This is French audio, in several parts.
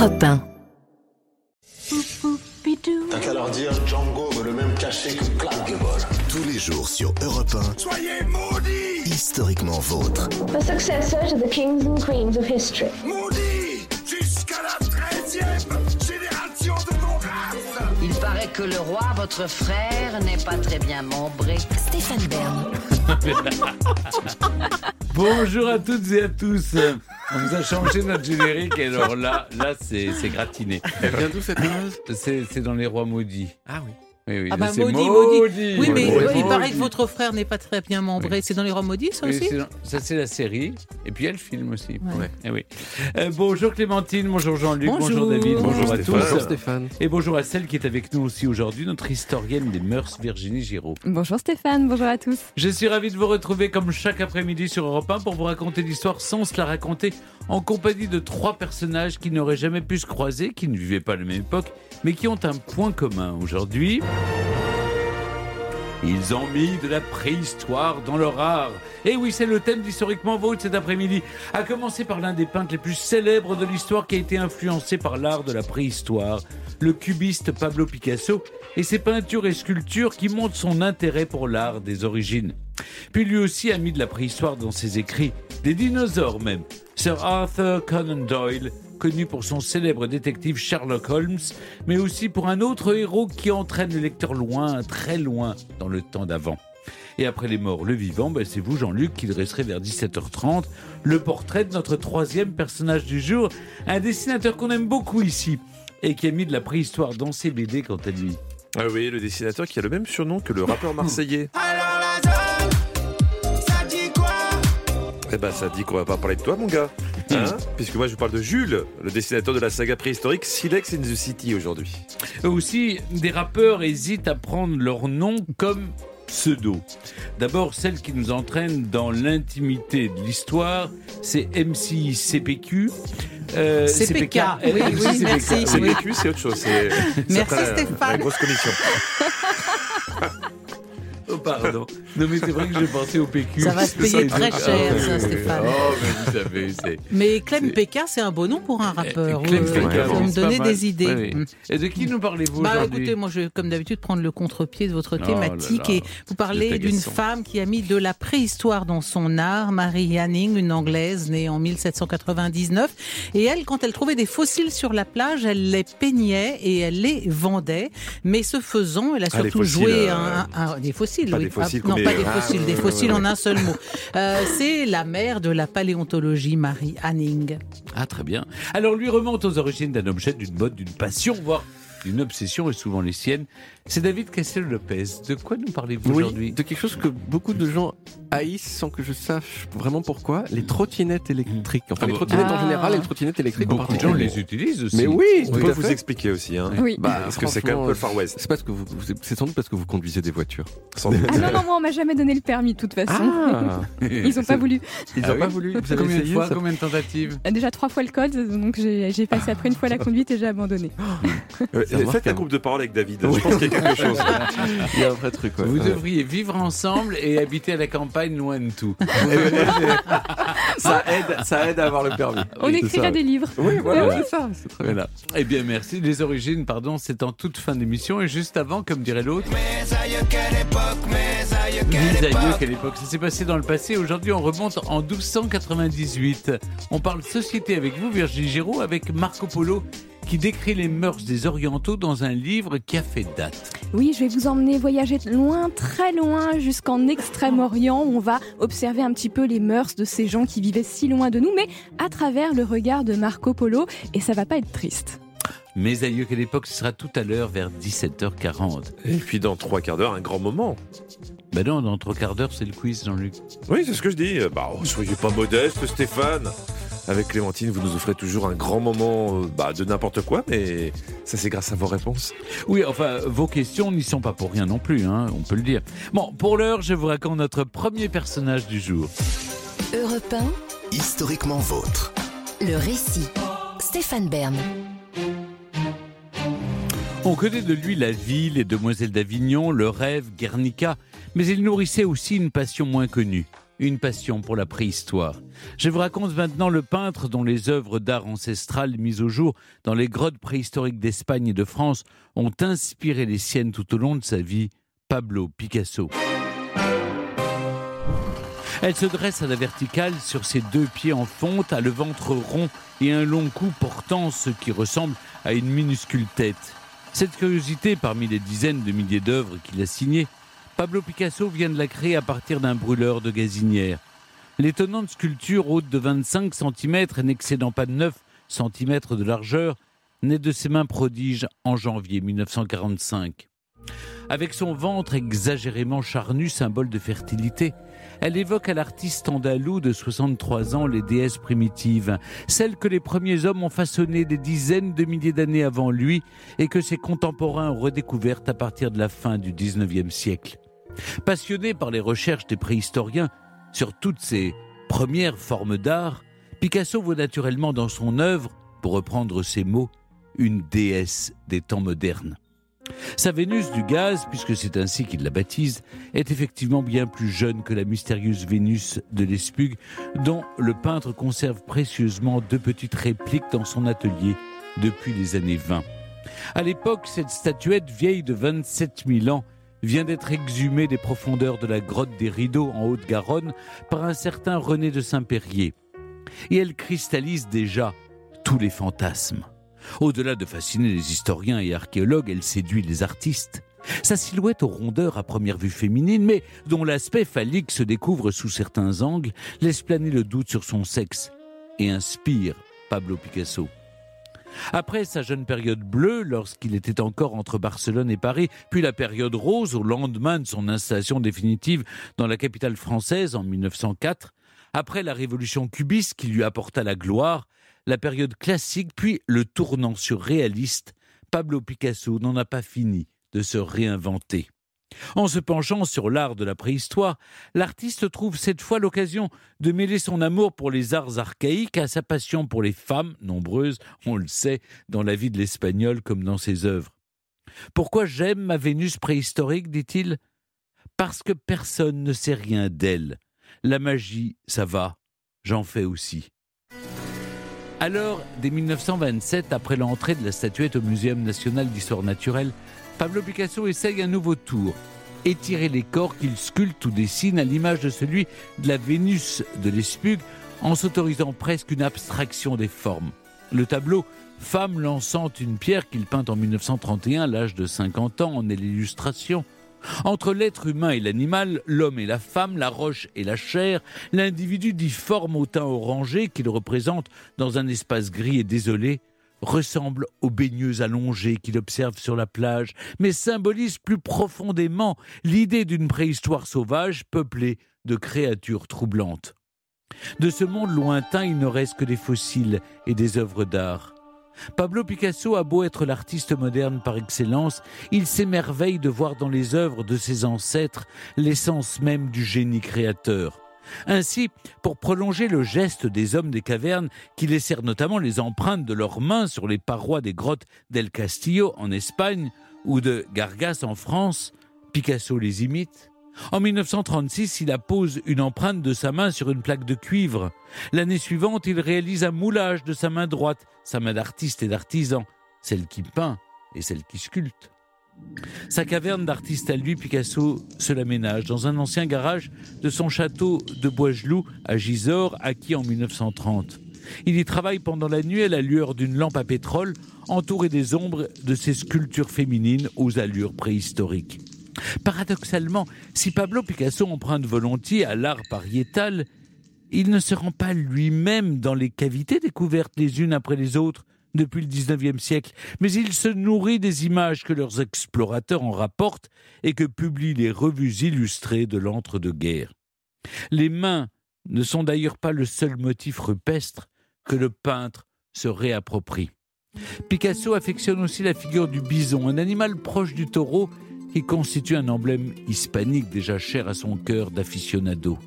Europe 1. T'as qu'à leur dire Django veut le même cachet que Clark Gable. Tous les jours sur Europe 1. Soyez maudits Historiquement vôtre. The successor to the kings and queens of history. Maudits Jusqu'à la 13e génération de mon race Il paraît que le roi, votre frère, n'est pas très bien membré. Stéphane Bern. Bonjour à toutes et à tous. On nous a changé notre générique et alors là, là c'est gratiné. Elle vient d'où cette c'est dans les rois maudits. Ah oui. Oui, oui, Ah bah maudit, maudit. Oui, mais Maudit. il paraît que votre frère n'est pas très bien membré. C'est dans les rois maudits, ça Oui, aussi dans- ça c'est la série et puis il y a le film aussi. Ouais. Eh oui. Euh, bonjour Clémentine, bonjour Jean-Luc, bonjour, Bonjour. David, bonjour, Bonjour à Stéphane. tous. Bonjour Stéphane. Et bonjour à celle qui est avec nous aussi aujourd'hui, notre historienne des mœurs, Virginie Giraud. Bonjour Stéphane, bonjour à tous. Je suis ravi de vous retrouver comme chaque après-midi sur Europe 1 pour vous raconter l'histoire sans se la raconter en compagnie de trois personnages qui n'auraient jamais pu se croiser, qui ne vivaient pas à la même époque, mais qui ont un point commun aujourd'hui. Ils ont mis de la préhistoire dans leur art. Et oui, c'est le thème d'Historiquement Vôtre cet après-midi. À commencer par l'un des peintres les plus célèbres de l'histoire qui a été influencé par l'art de la préhistoire, le cubiste Pablo Picasso, et ses peintures et sculptures qui montrent son intérêt pour l'art des origines. Puis lui aussi a mis de la préhistoire dans ses écrits, des dinosaures même. Sir Arthur Conan Doyle, connu pour son célèbre détective Sherlock Holmes, mais aussi pour un autre héros qui entraîne le lecteur loin, très loin, dans le temps d'avant. Et après les morts, le vivant, ben c'est vous, Jean-Luc, qui dresserez vers 17h30 le portrait de notre troisième personnage du jour, un dessinateur qu'on aime beaucoup ici, et qui a mis de la préhistoire dans ses BD quant à lui. Ah oui, le dessinateur qui a le même surnom que le rappeur marseillais. Eh ben, ça dit qu'on va pas parler de toi, mon gars. Hein Puisque moi, je vous parle de Jules, le dessinateur de la saga préhistorique Silex in the City aujourd'hui. Eux aussi, des rappeurs hésitent à prendre leur nom comme pseudo. D'abord, celle qui nous entraîne dans l'intimité de l'histoire, c'est MC CPQ. Euh, CPK, oui, MC, oui, CPK, merci. oui. C'est autre chose. Merci, Stéphane. La grosse commission. Oh, pardon. Non, mais c'est vrai que j'ai pensé au PQ. Ça va se payer Ça, très cher, ça, Stéphane. Oh, mais vous savez, c'est. Mais Clem PK, c'est un beau nom pour un rappeur. Clem Euh, oui, me mal. des idées. Oui. Et de qui nous parlez-vous Bah écoutez, moi je vais comme d'habitude prendre le contre-pied de votre Oh thématique là là, et vous parler c'est d'une femme qui a mis de la préhistoire dans son art, Marie Hanning, une anglaise née en 1799. Et elle, quand elle trouvait des fossiles sur la plage, elle les peignait et elle les vendait. Mais ce faisant, elle a Ah, surtout fossiles, joué euh, un, un- des fossiles. Pas oui. des fossiles Ah, non, comme pas des Ah, fossiles, des ouais, fossiles en un seul mot. Euh, C'est la mère de la paléontologie, Marie Hanning. Ah, très bien. Alors, lui remonte aux origines d'un objet, d'une mode, d'une passion, voire d'une obsession, et souvent les siennes. C'est David Castel-Lopez. De quoi nous parlez-vous aujourd'hui de quelque chose que beaucoup de gens haïssent sans que je sache vraiment pourquoi, les trottinettes électriques. Enfin, Ah les bah, trottinettes ah. en général et les trottinettes électriques en Beaucoup de gens les utilisent aussi. Mais oui, On peut vous expliquer aussi. Hein. Oui. Bah, Parce que c'est quand même un peu le Far West. C'est parce que vous, c'est sans doute parce que vous conduisez des voitures. Sans doute. Ah non, non, moi on m'a jamais donné le permis de toute façon. Ah, Ils ont pas voulu. ils Ah ont oui pas voulu. Vous avez Combien de essayé fois ça Combien de tentatives Déjà trois fois le code, donc j'ai j'ai passé après une fois la conduite et j'ai abandonné. Ouais. Faites un groupe de parole avec David. Je pense qu'il y a quelque chose. Il y a un vrai truc. ouais. Vous devriez vivre ensemble et habiter à la campagne loin de tout. ça aide, ça aide à avoir le permis. On Oui, écrira des livres. Oui, voilà, c'est ça. C'est très bien. Eh bien, merci. Les origines, pardon, c'est en toute fin d'émission et juste avant, comme dirait l'autre. Mes aïeux, quelle époque, quelle époque. Ça s'est passé dans le passé. Aujourd'hui, on remonte en 1298. On parle société avec vous, Virginie Giraud, avec Marco Polo, qui décrit les mœurs des Orientaux dans un livre qui a fait date. Oui, je vais vous emmener voyager loin, très loin, jusqu'en Extrême-Orient. où On va observer un petit peu les mœurs de ces gens qui vivaient si loin de nous, mais à travers le regard de Marco Polo, et ça va pas être triste. Mes aïeux, quelle époque, ce sera tout à l'heure vers 17h40. Et puis dans trois quarts d'heure, un grand moment. Ben non, dans trois quarts d'heure, c'est le quiz, Jean-Luc. Oui, c'est ce que je dis. Bah, oh, soyez pas modeste, Stéphane. Avec Clémentine, vous nous offrez toujours un grand moment euh, bah, de n'importe quoi, mais ça c'est grâce à vos réponses. Oui, enfin, vos questions n'y sont pas pour rien non plus, hein, on peut le dire. Bon, pour l'heure, je vous raconte notre premier personnage du jour. Europe Historiquement vôtre. 1, le récit. Stéphane Bern. On connaît de lui la vie, les demoiselles d'Avignon, le rêve, Guernica, mais il nourrissait aussi une passion moins connue, une passion pour la préhistoire. Je vous raconte maintenant le peintre dont les œuvres d'art ancestrales mises au jour dans les grottes préhistoriques d'Espagne et de France ont inspiré les siennes tout au long de sa vie, Pablo Picasso. Elle se dresse à la verticale sur ses deux pieds en fonte, a le ventre rond et un long cou portant ce qui ressemble à une minuscule tête. Cette curiosité, parmi les dizaines de milliers d'œuvres qu'il a signées, Pablo Picasso vient de la créer à partir d'un brûleur de gazinière. L'étonnante sculpture haute de 25 cm et n'excédant pas de 9 cm de largeur naît de ses mains prodiges en janvier 1945. Avec son ventre exagérément charnu, symbole de fertilité, elle évoque à l'artiste andalou de 63 ans les déesses primitives, celles que les premiers hommes ont façonnées des dizaines de milliers d'années avant lui et que ses contemporains ont redécouvertes à partir de la fin du 19e siècle. Passionné par les recherches des préhistoriens sur toutes ces premières formes d'art, Picasso voit naturellement dans son œuvre, pour reprendre ses mots, une déesse des temps modernes. Sa Vénus du gaz, puisque c'est ainsi qu'il la baptise, est effectivement bien plus jeune que la mystérieuse Vénus de l'Espugue, dont le peintre conserve précieusement deux petites répliques dans son atelier depuis les années 20. À l'époque, cette statuette vieille de 27 000 ans vient d'être exhumée des profondeurs de la grotte des Rideaux en Haute-Garonne par un certain René de Saint-Périer. Et elle cristallise déjà tous les fantasmes. Au-delà de fasciner les historiens et archéologues, elle séduit les artistes. Sa silhouette aux rondeurs à première vue féminine, mais dont l'aspect phallique se découvre sous certains angles, laisse planer le doute sur son sexe et inspire Pablo Picasso. Après sa jeune période bleue, lorsqu'il était encore entre Barcelone et Paris, puis la période rose au lendemain de son installation définitive dans la capitale française en 1904, après la révolution cubiste qui lui apporta la gloire, la période classique, puis le tournant surréaliste, Pablo Picasso n'en a pas fini de se réinventer. En se penchant sur l'art de la préhistoire, l'artiste trouve cette fois l'occasion de mêler son amour pour les arts archaïques à sa passion pour les femmes, nombreuses, on le sait, dans la vie de l'espagnol comme dans ses œuvres. Pourquoi j'aime ma Vénus préhistorique, dit-il Parce que personne ne sait rien d'elle. La magie, ça va, j'en fais aussi. Alors, dès 1927, après l'entrée de la statuette au Muséum national d'histoire naturelle, Pablo Picasso essaye un nouveau tour. Étirer les corps qu'il sculpte ou dessine à l'image de celui de la Vénus de l'Espugue en s'autorisant presque une abstraction des formes. Le tableau Femme lançant une pierre qu'il peint en 1931 à l'âge de 50 ans en est l'illustration. Entre l'être humain et l'animal, l'homme et la femme, la roche et la chair, l'individu difforme au teint orangé qu'il représente dans un espace gris et désolé ressemble aux baigneuses allongées qu'il observe sur la plage, mais symbolise plus profondément l'idée d'une préhistoire sauvage peuplée de créatures troublantes. De ce monde lointain, il ne reste que des fossiles et des œuvres d'art. Pablo Picasso a beau être l'artiste moderne par excellence, il s'émerveille de voir dans les œuvres de ses ancêtres l'essence même du génie créateur. Ainsi, pour prolonger le geste des hommes des cavernes qui laissèrent notamment les empreintes de leurs mains sur les parois des grottes d'El Castillo en Espagne ou de Gargas en France, Picasso les imite. En 1936, il appose une empreinte de sa main sur une plaque de cuivre. L'année suivante, il réalise un moulage de sa main droite, sa main d'artiste et d'artisan, celle qui peint et celle qui sculpte. Sa caverne d'artiste à lui, Picasso se l'aménage dans un ancien garage de son château de Boisgelou à Gisors, acquis en 1930. Il y travaille pendant la nuit à la lueur d'une lampe à pétrole, entouré des ombres de ses sculptures féminines aux allures préhistoriques. Paradoxalement, si Pablo Picasso emprunte volontiers à l'art pariétal, il ne se rend pas lui-même dans les cavités découvertes les unes après les autres depuis le XIXe siècle, mais il se nourrit des images que leurs explorateurs en rapportent et que publient les revues illustrées de l'entre-deux-guerres. Les mains ne sont d'ailleurs pas le seul motif rupestre que le peintre se réapproprie. Picasso affectionne aussi la figure du bison, un animal proche du taureau qui constitue un emblème hispanique déjà cher à son cœur d'aficionado.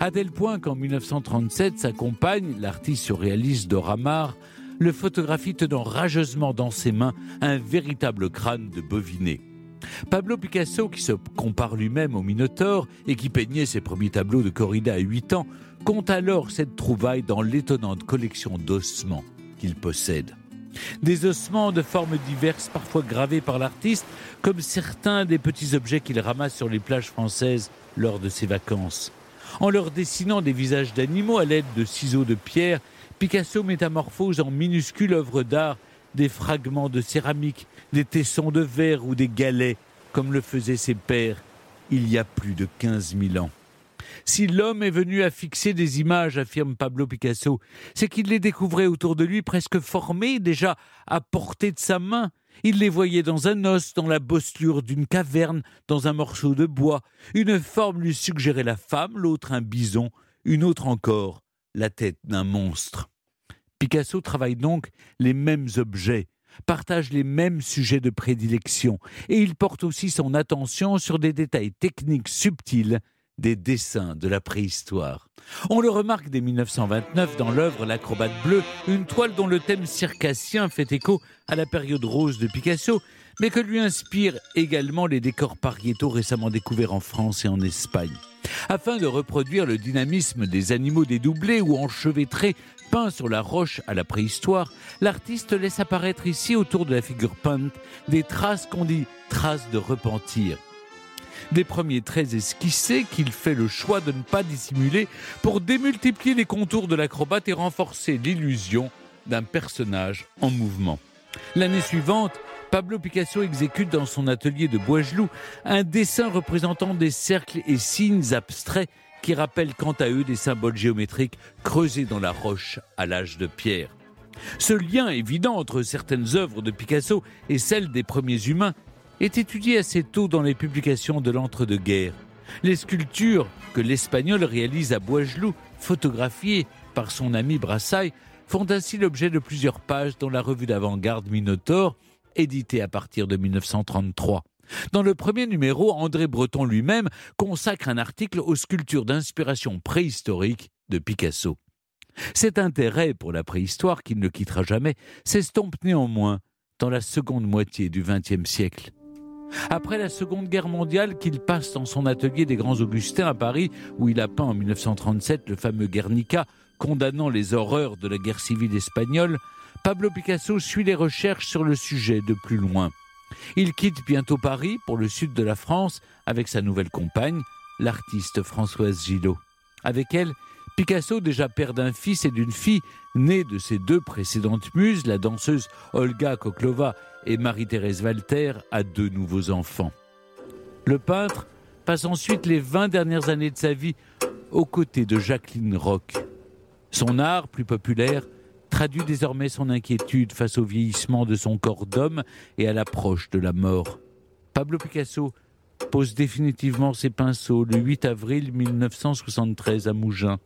À tel point qu'en 1937, sa compagne, l'artiste surréaliste Dora Maar, le photographie tenant rageusement dans ses mains un véritable crâne de boviné. Pablo Picasso, qui se compare lui-même au Minotaure et qui peignait ses premiers tableaux de corrida à 8 ans, compte alors cette trouvaille dans l'étonnante collection d'ossements qu'il possède. Des ossements de formes diverses, parfois gravés par l'artiste, comme certains des petits objets qu'il ramasse sur les plages françaises lors de ses vacances. En leur dessinant des visages d'animaux à l'aide de ciseaux de pierre, Picasso métamorphose en minuscules œuvres d'art des fragments de céramique, des tessons de verre ou des galets, comme le faisaient ses pères il y a plus de 15 000 ans. Si l'homme est venu à fixer des images, affirme Pablo Picasso, c'est qu'il les découvrait autour de lui presque formées, déjà à portée de sa main. Il les voyait dans un os, dans la bosselure d'une caverne, dans un morceau de bois. Une forme lui suggérait la femme, l'autre un bison, une autre encore la tête d'un monstre. Picasso travaille donc les mêmes objets, partage les mêmes sujets de prédilection, et il porte aussi son attention sur des détails techniques subtils des dessins de la préhistoire. On le remarque dès 1929 dans l'œuvre L'acrobate bleu, une toile dont le thème circassien fait écho à la période rose de Picasso, mais que lui inspirent également les décors pariétaux récemment découverts en France et en Espagne. Afin de reproduire le dynamisme des animaux dédoublés ou enchevêtrés peints sur la roche à la préhistoire, l'artiste laisse apparaître ici autour de la figure peinte des traces qu'on dit traces de repentir. Des premiers traits esquissés qu'il fait le choix de ne pas dissimuler pour démultiplier les contours de l'acrobate et renforcer l'illusion d'un personnage en mouvement. L'année suivante, Pablo Picasso exécute dans son atelier de Boisgelou un dessin représentant des cercles et signes abstraits qui rappellent quant à eux des symboles géométriques creusés dans la roche à l'âge de pierre. Ce lien évident entre certaines œuvres de Picasso et celles des premiers humains est étudié assez tôt dans les publications de l'entre-deux-guerres. Les sculptures que l'Espagnol réalise à Boisgelou, photographiées par son ami Brassailles, font ainsi l'objet de plusieurs pages dans la revue d'avant-garde Minotaure, éditée à partir de 1933. Dans le premier numéro, André Breton lui-même consacre un article aux sculptures d'inspiration préhistorique de Picasso. Cet intérêt pour la préhistoire, qui ne quittera jamais, s'estompe néanmoins dans la seconde moitié du XXe siècle. Après la Seconde Guerre mondiale, qu'il passe dans son atelier des Grands Augustins à Paris, où il a peint en 1937 le fameux Guernica, condamnant les horreurs de la guerre civile espagnole, Pablo Picasso suit les recherches sur le sujet de plus loin. Il quitte bientôt Paris pour le sud de la France avec sa nouvelle compagne, l'artiste Françoise Gillot. Avec elle, Picasso, déjà père d'un fils et d'une fille, née de ses deux précédentes muses, la danseuse Olga Koklova et Marie-Thérèse Walter, a deux nouveaux enfants. Le peintre passe ensuite les 20 dernières années de sa vie aux côtés de Jacqueline Roch. Son art, plus populaire, traduit désormais son inquiétude face au vieillissement de son corps d'homme et à l'approche de la mort. Pablo Picasso pose définitivement ses pinceaux le 8 avril 1973 à Mougins.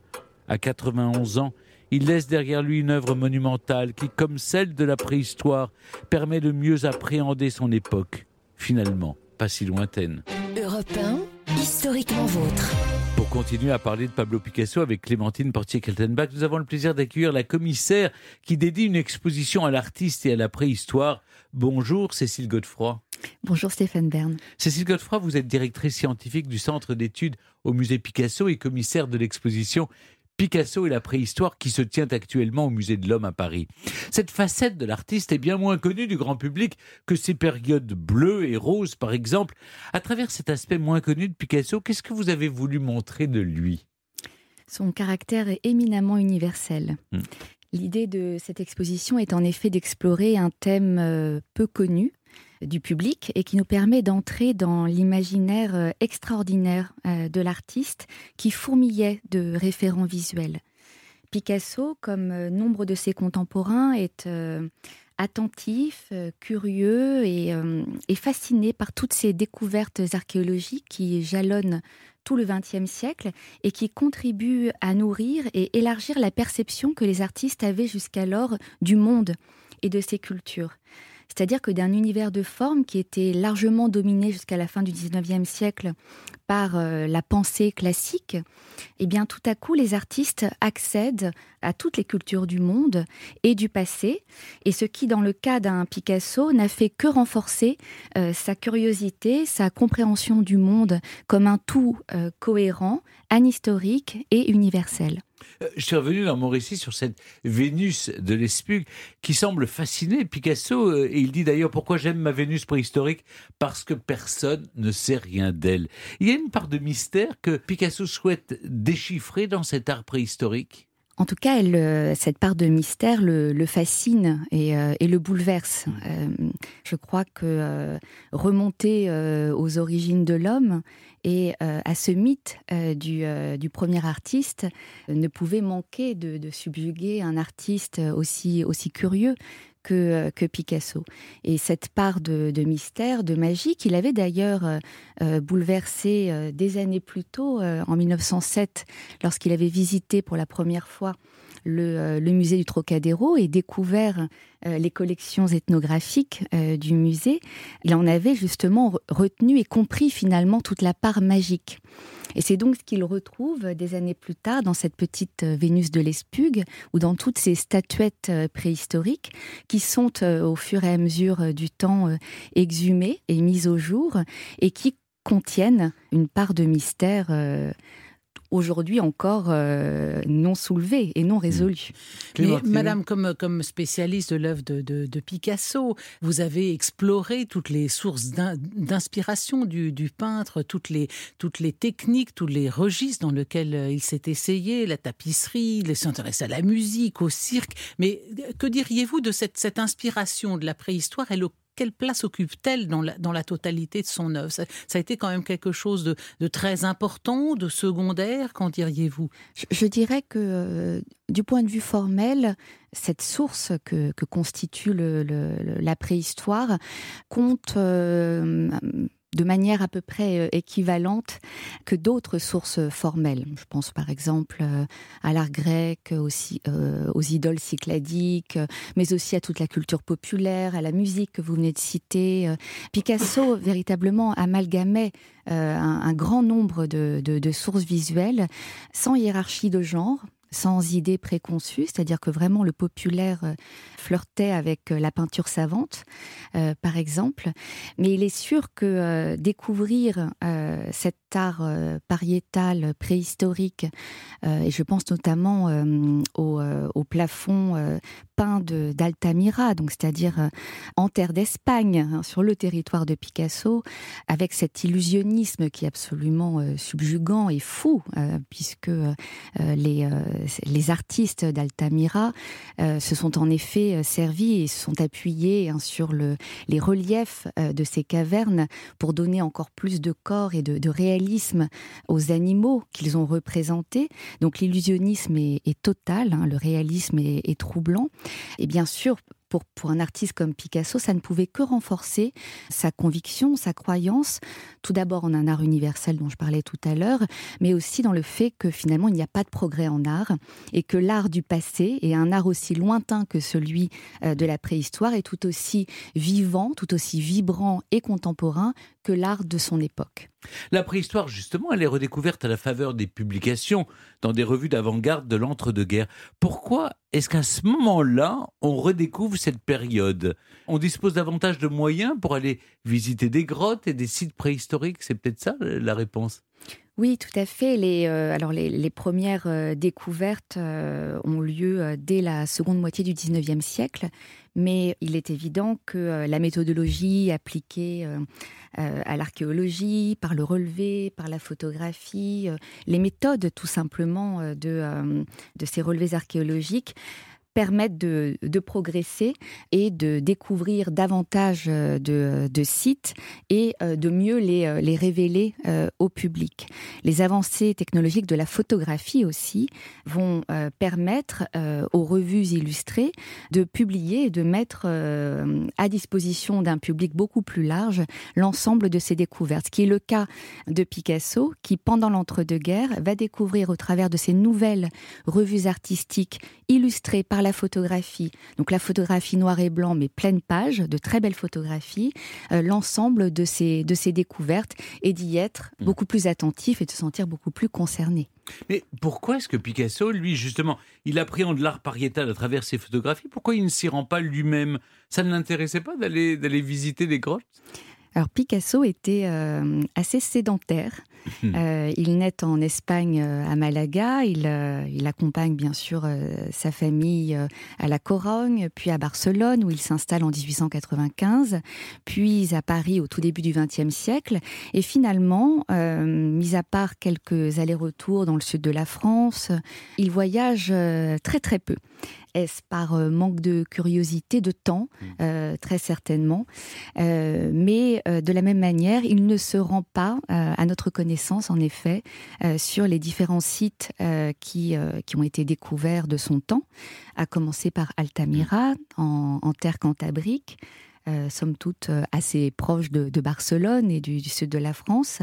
À 91 ans, il laisse derrière lui une œuvre monumentale qui, comme celle de la préhistoire, permet de mieux appréhender son époque, finalement pas si lointaine. Europe 1, historiquement vôtre. Pour continuer à parler de Pablo Picasso avec Clémentine Portier-Keltenbach, nous avons le plaisir d'accueillir la commissaire qui dédie une exposition à l'artiste et à la préhistoire. Bonjour Cécile Godefroy. Bonjour Stéphane Bern. Cécile Godefroy, vous êtes directrice scientifique du Centre d'études au musée Picasso et commissaire de l'exposition Picasso et la préhistoire qui se tient actuellement au musée de l'Homme à Paris. Cette facette de l'artiste est bien moins connue du grand public que ses périodes bleues et roses par exemple. À travers cet aspect moins connu de Picasso, qu'est-ce que vous avez voulu montrer de lui? Son caractère est éminemment universel. Hmm. L'idée de cette exposition est en effet d'explorer un thème euh, peu connu du public et qui nous permet d'entrer dans l'imaginaire euh, extraordinaire euh, de l'artiste qui fourmillait de référents visuels. Picasso, comme euh, nombre de ses contemporains, est attentif, curieux et, et, fasciné par toutes ces découvertes archéologiques qui jalonnent tout le XXe siècle et qui contribuent à nourrir et élargir la perception que les artistes avaient jusqu'alors du monde et de ses cultures. C'est-à-dire que d'un univers de forme qui était largement dominé jusqu'à la fin du 19e siècle par euh, la pensée classique, eh bien tout à coup les artistes accèdent à toutes les cultures du monde et du passé, et ce qui dans le cas d'un Picasso n'a fait que renforcer euh, sa curiosité, sa compréhension du monde comme un tout euh, cohérent, anhistorique et universel. Euh, Je suis revenu dans mon récit sur cette Vénus de l'Espug qui semble fasciner Picasso. euh, Et il dit d'ailleurs pourquoi j'aime ma Vénus préhistorique? Parce que personne ne sait rien d'elle. Il y a une part de mystère que Picasso souhaite déchiffrer dans cet art préhistorique? En tout cas, elle, euh, cette part de mystère le, le fascine et, euh, et le bouleverse. Euh, je crois que euh, remonter aux origines de l'homme et euh, à ce mythe euh, du, euh, du premier artiste ne pouvait manquer de, subjuguer un artiste aussi, aussi curieux que, que Picasso. Et cette part de, de mystère, de magie, qu'il avait d'ailleurs bouleversé euh, des années plus tôt, en 1907, lorsqu'il avait visité pour la première fois le, euh, le musée du Trocadéro et découvert euh, les collections ethnographiques euh, du musée, il en avait justement re- retenu et compris finalement toute la part magique. Et c'est donc ce qu'il retrouve des années plus tard dans cette petite Vénus de l'Espug ou dans toutes ces statuettes préhistoriques qui sont au fur et à mesure du temps exhumées et mises au jour et qui contiennent une part de mystère aujourd'hui encore euh, non soulevée et non résolue. Mais Clémentine Madame, comme, comme spécialiste de l'œuvre de, de- de Picasso, vous avez exploré toutes les sources d'in- d'inspiration du, du peintre, toutes les, toutes les techniques, tous les registres dans lesquels euh, il s'est essayé, la tapisserie, il s'intéresse à la musique, au cirque. Mais que diriez-vous de cette, cette inspiration de la préhistoire? Elle quelle place occupe-t-elle dans la, totalité de son œuvre? Ça, a été quand même quelque chose de, très important, de secondaire, qu'en diriez-vous? Je, dirais que euh, du point de vue formel, cette source que, constitue la préhistoire compte euh, de manière à peu près euh, équivalente que d'autres sources formelles. Je pense par exemple euh, à l'art grec, aussi, euh, aux idoles cycladiques, mais aussi à toute la culture populaire, à la musique que vous venez de citer. Picasso véritablement amalgamait un, grand nombre de sources visuelles sans hiérarchie de genre sans idée préconçue, c'est-à-dire que vraiment le populaire euh, flirtait avec euh, la peinture savante, euh, par exemple. Mais il est sûr que découvrir cet art pariétal préhistorique, et je pense notamment au, au plafond d'Altamira, donc c'est-à-dire euh, en terre d'Espagne, hein, sur le territoire de Picasso, avec cet illusionnisme qui est absolument euh, subjugant et fou, euh, puisque euh, les, les artistes d'Altamira se sont en effet servis et se sont appuyés hein, sur le, les reliefs de ces cavernes pour donner encore plus de corps et de, réalisme aux animaux qu'ils ont représentés. Donc l'illusionnisme est, total, hein, le réalisme est troublant. Et bien sûr, pour, pour un artiste comme Picasso, ça ne pouvait que renforcer sa conviction, sa croyance, tout d'abord en un art universel dont je parlais tout à l'heure, mais aussi dans le fait que finalement il n'y a pas de progrès en art et que l'art du passé est un art aussi lointain que celui euh, de la préhistoire est tout aussi vivant, tout aussi vibrant et contemporain que l'art de son époque. La préhistoire, justement, elle est redécouverte à la faveur des publications dans des revues d'avant-garde de l'entre-deux-guerres. Pourquoi est-ce qu'à ce moment-là, on redécouvre cette période? On dispose davantage de moyens pour aller visiter des grottes et des sites préhistoriques? C'est peut-être ça la réponse Oui, tout à fait. Les, euh, alors les, premières euh, découvertes euh, ont lieu dès la seconde moitié du 19e siècle, mais il est évident que la méthodologie appliquée à l'archéologie, par le relevé, par la photographie, les méthodes tout simplement de ces relevés archéologiques permettent de, progresser et de découvrir davantage euh, de, sites et euh, de mieux les, euh, les révéler au public. Les avancées technologiques de la photographie aussi vont permettre aux revues illustrées de publier et de mettre à disposition d'un public beaucoup plus large l'ensemble de ces découvertes. Ce qui est le cas de Picasso, qui pendant l'entre-deux-guerres va découvrir au travers de ces nouvelles revues artistiques illustrées par par la photographie. Donc la photographie noir et blanc, mais pleine page, de très belles photographies, euh, l'ensemble de ces, de ces découvertes et d'y être Mm. beaucoup plus attentif et de se sentir beaucoup plus concerné. Mais pourquoi est-ce que Picasso, lui, justement, il appréhende l'art pariétal à travers ses photographies? Pourquoi il ne s'y rend pas lui-même? Ça ne l'intéressait pas d'aller d'aller visiter des grottes? Alors Picasso était euh, assez sédentaire. Hmm. Euh, il naît en Espagne, euh, à Malaga. Il, il accompagne bien sûr sa famille à La Corogne, puis à Barcelone où il s'installe en 1895, puis à Paris au tout début du XXe siècle. Et finalement, mis à part quelques allers-retours dans le sud de la France, il voyage très très peu. Est-ce par euh, manque de curiosité, de temps, euh, très certainement. Euh, mais euh, de la même manière, il ne se rend pas, à notre connaissance, en effet, sur les différents sites qui, qui ont été découverts de son temps, à commencer par Altamira, en, en terre cantabrique. Euh, somme toute euh, assez proche de, de Barcelone et du, du sud de la France,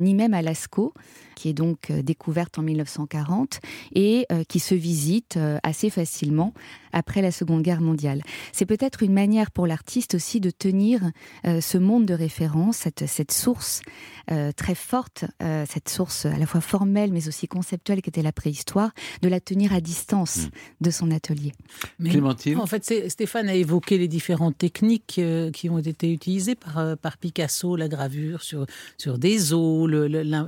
ni même à Lascaux, qui est donc euh, découverte en 1940 et euh, qui se visite euh, assez facilement après la Seconde Guerre mondiale. C'est peut-être une manière pour l'artiste aussi de tenir euh, ce monde de référence, cette, cette source euh, très forte, euh, cette source à la fois formelle mais aussi conceptuelle qui était la préhistoire, de la tenir à distance de son atelier. Mais Clémentine En fait, Stéphane a évoqué les différentes techniques qui ont été utilisées par, euh, par Picasso, la gravure sur, sur des os,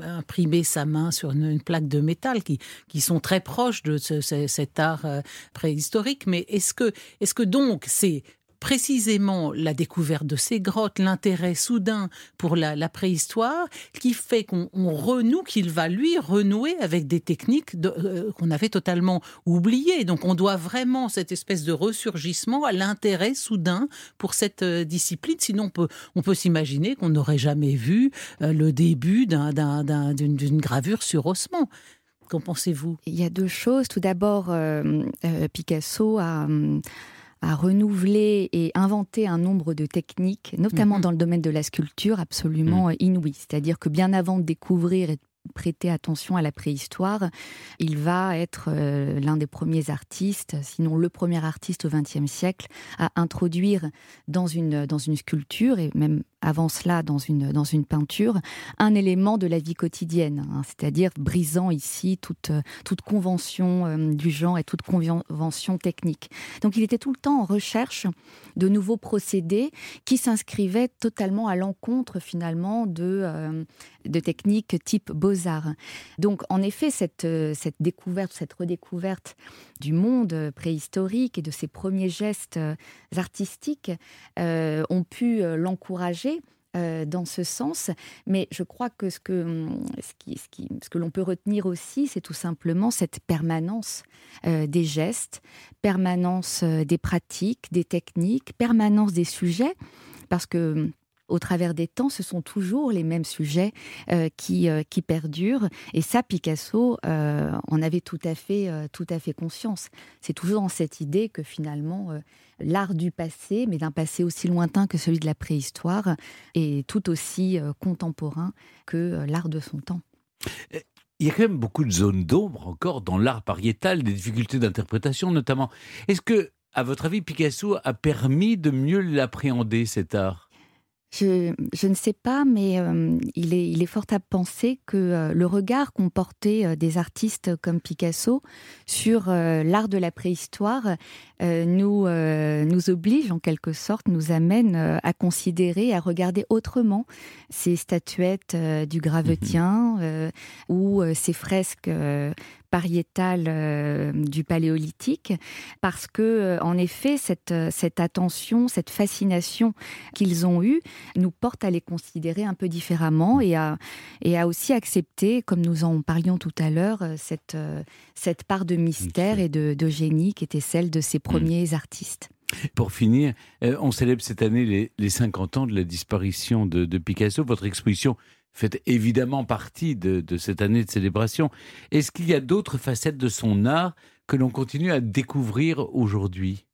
imprimer sa main sur une, plaque de métal, qui, qui sont très proches de ce- ce- cet art euh, préhistorique. Mais est-ce que, est que donc c'est précisément la découverte de ces grottes, l'intérêt soudain pour la, préhistoire, qui fait qu'on on renoue, qu'il va lui renouer avec des techniques euh, qu'on avait totalement oubliées. Donc on doit vraiment cette espèce de ressurgissement à l'intérêt soudain pour cette euh, discipline. Sinon on peut, s'imaginer qu'on n'aurait jamais vu euh, le début d'un- d'un- d'un- d'une gravure sur ossement. Qu'en pensez-vous? Il y a deux choses. Tout d'abord, Picasso a, a renouvelé et inventé un nombre de techniques, notamment Mhm. dans le domaine de la sculpture, absolument euh, inouïes. C'est-à-dire que bien avant de découvrir et de prêter attention à la préhistoire, il va être euh, l'un des premiers artistes, sinon le premier artiste au XXe siècle, à introduire dans une, dans une sculpture, et même avant cela dans une, dans une peinture, un élément de la vie quotidienne, hein, c'est-à-dire brisant ici toute, euh, toute convention euh, du genre et toute convention technique. Donc il était tout le temps en recherche de nouveaux procédés qui s'inscrivaient totalement à l'encontre finalement de, euh, de techniques type beaux-arts. Donc en effet, cette, cette découverte, cette redécouverte du monde préhistorique et de ses premiers gestes artistiques ont pu l'encourager euh, dans ce sens. Mais je crois que ce que, hum, ce ce que l'on peut retenir aussi, c'est tout simplement cette permanence euh, des gestes, permanence euh, des pratiques, des techniques, permanence des sujets, parce que hum, au travers des temps, ce sont toujours les mêmes sujets euh, qui, euh, qui perdurent. Et ça, Picasso euh, en avait tout à fait, tout à fait conscience. C'est toujours dans cette idée que finalement, l'art du passé, mais d'un passé aussi lointain que celui de la préhistoire, est tout aussi contemporain que l'art de son temps. Il y a quand même beaucoup de zones d'ombre encore dans l'art pariétal, des difficultés d'interprétation notamment. Est-ce que, à votre avis, Picasso a permis de mieux l'appréhender, cet art? Je, je ne sais pas, mais euh, il, est, il est fort à penser que euh, le regard qu'ont porté euh, des artistes comme Picasso sur euh, l'art de la préhistoire euh, nous, euh, nous oblige en quelque sorte, nous amène à considérer, à regarder autrement ces statuettes du Gravetien euh, ou ces fresques pariétales euh, du Paléolithique, parce que, euh, en effet, cette, euh, cette attention, cette fascination qu'ils ont eue nous porte à les considérer un peu différemment et à, et à aussi accepter, comme nous en parlions tout à l'heure, cette, cette part de mystère et de, de génie qui était celle de ces premiers artistes. Pour finir, on célèbre cette année les, les 50 ans de la disparition de Picasso. Votre exposition fait évidemment partie de, cette année de célébration. Est-ce qu'il y a d'autres facettes de son art que l'on continue à découvrir aujourd'hui?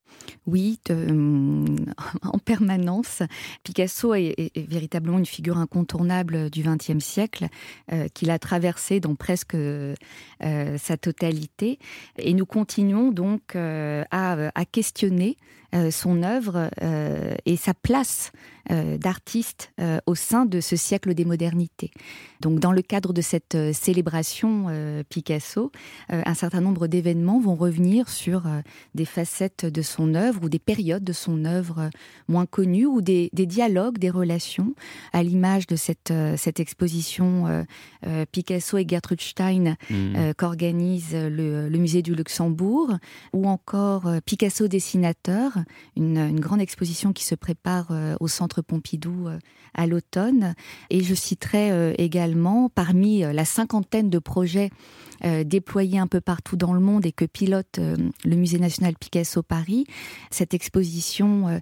Oui, de- en permanence. Picasso est, véritablement une figure incontournable du XXe siècle, euh, qu'il a traversé dans presque euh, sa totalité. Et nous continuons donc euh, à, questionner euh, son œuvre euh, et sa place euh, d'artiste euh, au sein de ce siècle des modernités. Donc, dans le cadre de cette euh, célébration euh, Picasso, euh, un certain nombre d'événements vont revenir sur euh, des facettes de son œuvre ou des périodes de son œuvre euh, moins connues ou des, des dialogues, des relations, à l'image de cette, euh, cette exposition euh, euh, Picasso et Gertrude Stein euh, qu'organise le, le musée du Luxembourg, ou encore euh, Picasso dessinateur, une, une grande exposition qui se prépare euh, au Centre Pompidou euh, à l'automne. Et je citerai euh, également, parmi la cinquantaine de projets déployés un peu partout dans le monde et que pilote le Musée national Picasso Paris, cette exposition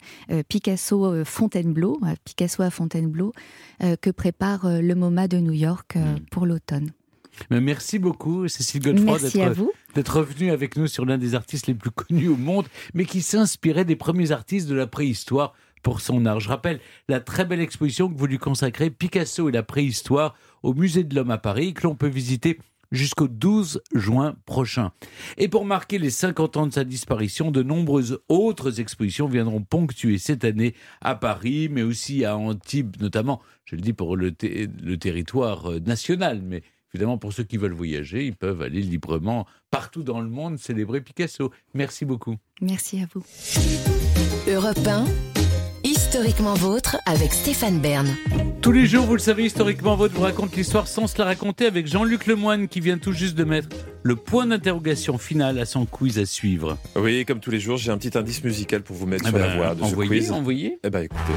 Picasso Fontainebleau, Picasso à Fontainebleau, que prépare le MoMA de New York euh, pour l'automne. Merci beaucoup, Cécile Godefroy, d'être revenue avec nous sur l'un des artistes les plus connus au monde, mais qui s'inspirait des premiers artistes de la préhistoire pour son art. Je rappelle la très belle exposition que vous lui consacrez, Picasso et la préhistoire, au Musée de l'Homme à Paris, que l'on peut visiter jusqu'au 12 juin prochain. Et pour marquer les 50 ans de sa disparition, de nombreuses autres expositions viendront ponctuer cette année à Paris, mais aussi à Antibes, notamment, je le dis pour le, le territoire euh, national, mais évidemment pour ceux qui veulent voyager, ils peuvent aller librement partout dans le monde célébrer Picasso. Merci beaucoup. Merci à vous. Europe 1, historiquement vôtre avec Stéphane Bern. Tous les jours, vous le savez, historiquement, votre vous raconte l'histoire sans se la raconter avec Jean-Luc Lemoine qui vient tout juste de mettre le point d'interrogation final à son quiz à suivre. Oui, comme tous les jours, j'ai un petit indice musical pour vous mettre Eh sur ben, la voie de envoyez, ce quiz. envoyez. Eh ben écoutez.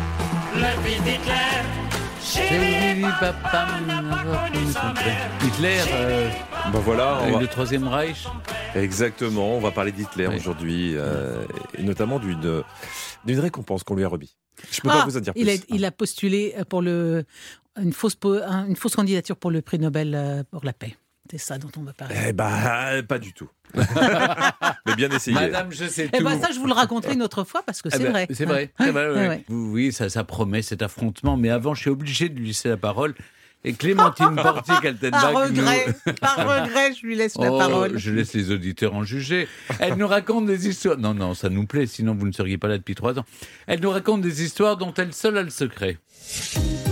Hitler, euh, Ben voilà, on avec va- le Troisième Reich. exactement, on va parler d'Hitler Oui. aujourd'hui, euh, et notamment d'une d'une récompense qu'on lui a remis. Je peux Ah, pas vous en dire plus. il, a, il a postulé pour le, une, fausse, une fausse candidature pour le prix Nobel euh, pour la paix. C'est ça dont on va parler. Eh ben, pas du tout. Mais bien essayé. Madame, je sais Eh tout. ben ça, je vous le raconterai une autre fois parce que Eh c'est ben, vrai. C'est vrai. Ouais. c'est vrai, Ouais, ouais. ouais. Oui, ça, ça promet cet affrontement. Mais avant, je suis obligé de lui laisser la parole. Et Clémentine Portier-Kaltenbach. Par nous- regret, par regret, je lui laisse la Oh, parole. Je laisse les auditeurs en juger. Elle nous raconte des histoires. Non, non, ça nous plaît, sinon vous ne seriez pas là depuis trois ans. Elle nous raconte des histoires dont elle seule a le secret.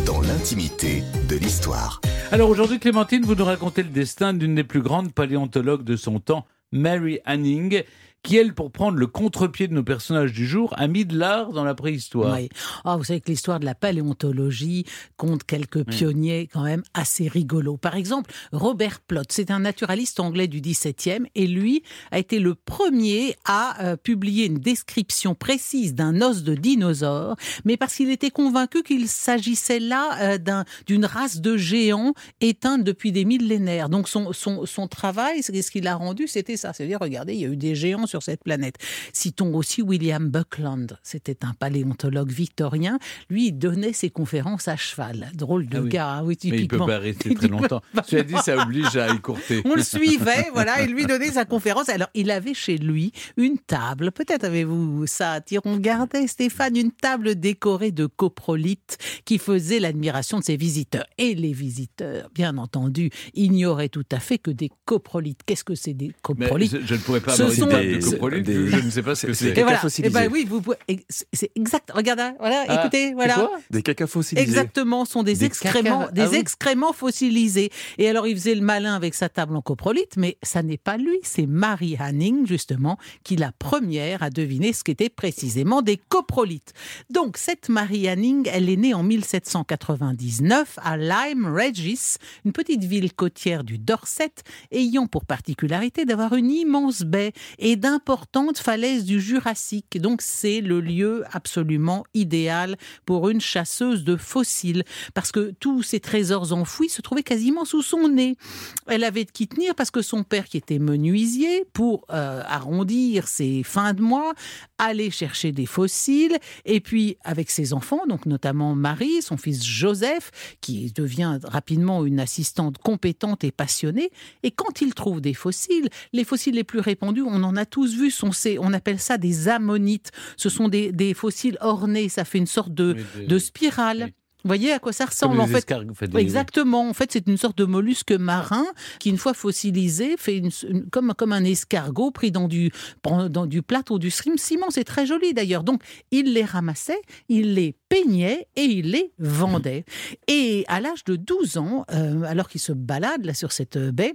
Dans l'intimité de l'histoire. Alors aujourd'hui, Clémentine, vous nous racontez le destin d'une des plus grandes paléontologues de son temps, Mary Anning, qui, elle, pour prendre le contre-pied de nos personnages du jour, a mis de l'art dans la préhistoire. Oui. Ah, vous savez que l'histoire de la paléontologie compte quelques pionniers quand même assez rigolos. Par exemple, Robert Plot, c'est un naturaliste anglais du XVIIe et lui a été le premier à euh, publier une description précise d'un os de dinosaure, mais parce qu'il était convaincu qu'il s'agissait là euh, d'un- d'une race de géants éteintes depuis des millénaires. Donc son, son, son travail, ce qu'il a rendu, c'était ça. C'est-à-dire, regardez, il y a eu des géants sur cette planète. Citons aussi William Buckland. C'était un paléontologue victorien. Lui, il donnait ses conférences à cheval. Drôle de Ah oui. gars, hein, oui, Mais il peut typiquement. pas rester très longtemps. Cela dit, ça oblige à écourter. On le suivait, voilà, et lui donnait sa conférence. Alors, il avait chez lui une table. Peut-être avez-vous ça à. On gardait, Stéphane, une table décorée de coprolites qui faisait l'admiration de ses visiteurs. Et les visiteurs, bien entendu, ignoraient tout à fait que des coprolites. Qu'est-ce que c'est des coprolites? je, je ne pourrais pas Ce sont- Des- des- je ne sais pas ce que c'est- et caca voilà. fossilisés. Eh ben oui, vous pouvez. c'est- exact. Regarde, hein, voilà. Ah, écoutez, voilà. quoi Des cacas fossilisés. Exactement, sont des, Des excréments, caca- des ah oui. excréments fossilisés. Et alors, il faisait le malin avec sa table en coprolite, mais ça n'est pas lui, c'est Mary Hanning, justement, qui la première a deviné ce qu'étaient précisément des coprolites. Donc, cette Mary Hanning, elle est née en 1799 à Lyme Regis, une petite ville côtière du Dorset, ayant pour particularité d'avoir une immense baie et d'importantes falaises du Jurassique. Donc, c'est le lieu absolument idéal pour une chasseuse de fossiles, parce que tous ces trésors enfouis se trouvaient quasiment sous son nez. Elle avait de qui tenir parce que son père, qui était menuisier, pour euh, arrondir ses fins de mois, allait chercher des fossiles, et puis avec ses enfants, donc notamment Marie, son fils Joseph, qui devient rapidement une assistante compétente et passionnée, et quand il trouve des fossiles, les fossiles les plus répandus, on en a tous vu, sont ces, on appelle ça des ammonites. Ce sont des, des fossiles ornés, ça fait une sorte de, Oui, de- de spirale. Vous voyez à quoi ça ressemble en fait? en Exactement. En fait, c'est une sorte de mollusque marin qui, une fois fossilisé, fait une- une- comme, comme un escargot pris dans du, dans du plâtre ou du ciment. C'est très joli d'ailleurs. Donc, il les ramassait, il les peignait et il les vendait. Et à l'âge de 12 ans, euh, alors qu'il se balade là sur cette baie,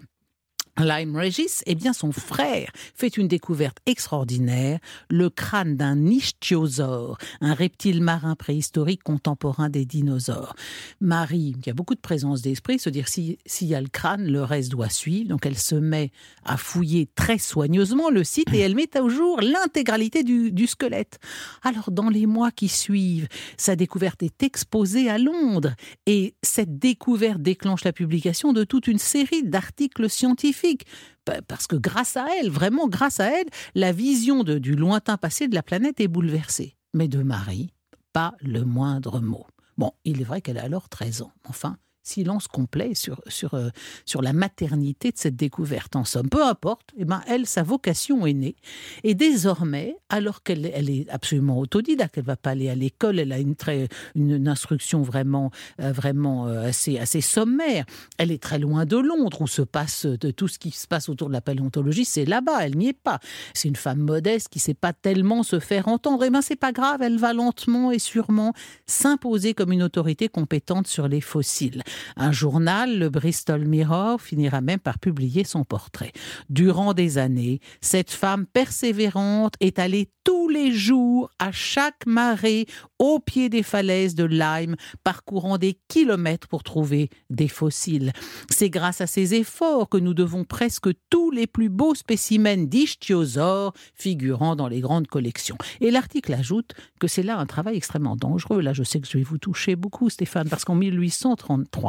Lyme Regis, eh bien son frère fait une découverte extraordinaire, le crâne d'un ichthyosaure, un reptile marin préhistorique contemporain des dinosaures. Marie, qui a beaucoup de présence d'esprit, se si- s'il y a le crâne, le reste doit suivre. Donc elle se met à fouiller très soigneusement le site et elle met au jour l'intégralité du, du squelette. Alors dans les mois qui suivent, sa découverte est exposée à Londres et cette découverte déclenche la publication de toute une série d'articles scientifiques. Pa- Parce que grâce à elle, vraiment grâce à elle, la vision du lointain passé de la planète est bouleversée. Mais de Marie, pas le moindre mot. Bon, il est vrai qu'elle a alors 13 ans. Enfin, silence complet sur, sur, euh, sur la maternité de cette découverte. En somme, peu importe, eh ben, elle, sa vocation est née. Et désormais, alors qu'elle elle est absolument autodidacte, elle va pas aller à l'école, elle a une, très, une, instruction vraiment, euh, vraiment euh, assez, assez sommaire. Elle est très loin de Londres, où se passe de tout ce qui se passe autour de la paléontologie, c'est là-bas, elle n'y est pas. C'est une femme modeste qui sait pas tellement se faire entendre. Et ben c'est pas grave, elle va lentement et sûrement s'imposer comme une autorité compétente sur les fossiles. Un journal, le Bristol Mirror, finira même par publier son portrait. Durant des années, cette femme persévérante est allée tous les jours, à chaque marée, au pied des falaises de Lyme, parcourant des kilomètres pour trouver des fossiles. C'est grâce à ces efforts que nous devons presque tous les plus beaux spécimens d'ichthyosaures figurant dans les grandes collections. Et l'article ajoute que c'est là un travail extrêmement dangereux. Là, je sais que je vais vous toucher beaucoup, Stéphane, parce qu'en 1833,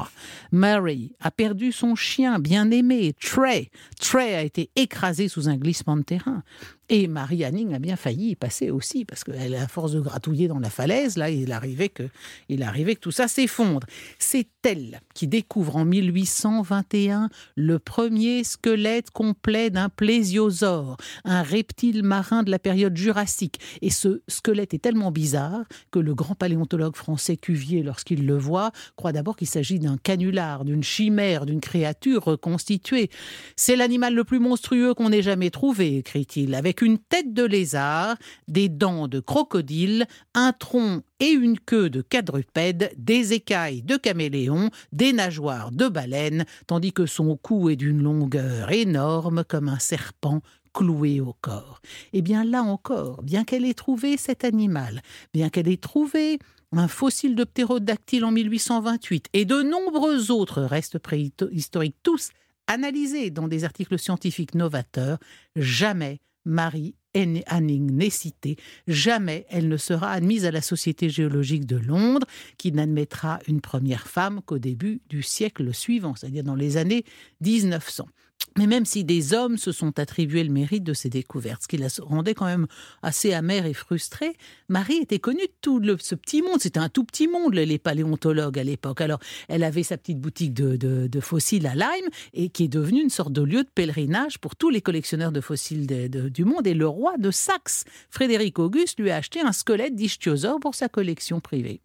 Mary a perdu son chien bien-aimé, Trey. Trey a été écrasé sous un glissement de terrain. Et Marie Hanning a bien failli y passer aussi, parce qu'elle, à force de gratouiller dans la falaise, là, il arrivait que, il arrivait que tout ça s'effondre. C'est elle qui découvre en 1821 le premier squelette complet d'un plésiosaure, un reptile marin de la période jurassique. Et ce squelette est tellement bizarre que le grand paléontologue français Cuvier, lorsqu'il le voit, croit d'abord qu'il s'agit d'un canular, d'une chimère, d'une créature reconstituée. C'est l'animal le plus monstrueux qu'on ait jamais trouvé, écrit-il, avec une tête de lézard, des dents de crocodile, un tronc et une queue de quadrupède, des écailles de caméléon, des nageoires de baleine, tandis que son cou est d'une longueur énorme comme un serpent cloué au corps. Et bien là encore, bien qu'elle ait trouvé cet animal, bien qu'elle ait trouvé un fossile de ptérodactyle en 1828 et de nombreux autres restes préhistoriques, tous analysés dans des articles scientifiques novateurs, jamais Marie Hanning n'est citée, jamais elle ne sera admise à la Société géologique de Londres, qui n'admettra une première femme qu'au début du siècle suivant, c'est-à-dire dans les années 1900. Mais même si des hommes se sont attribués le mérite de ces découvertes, ce qui la rendait quand même assez amère et frustrée, Marie était connue de tout le- ce petit monde. C'était un tout petit monde, les paléontologues à l'époque. Alors, elle avait sa petite boutique de, fossiles à Lyme, et qui est devenue une sorte de lieu de pèlerinage pour tous les collectionneurs de fossiles du monde. Et le roi de Saxe, Frédéric Auguste, lui a acheté un squelette d'ichthyosaure pour sa collection privée.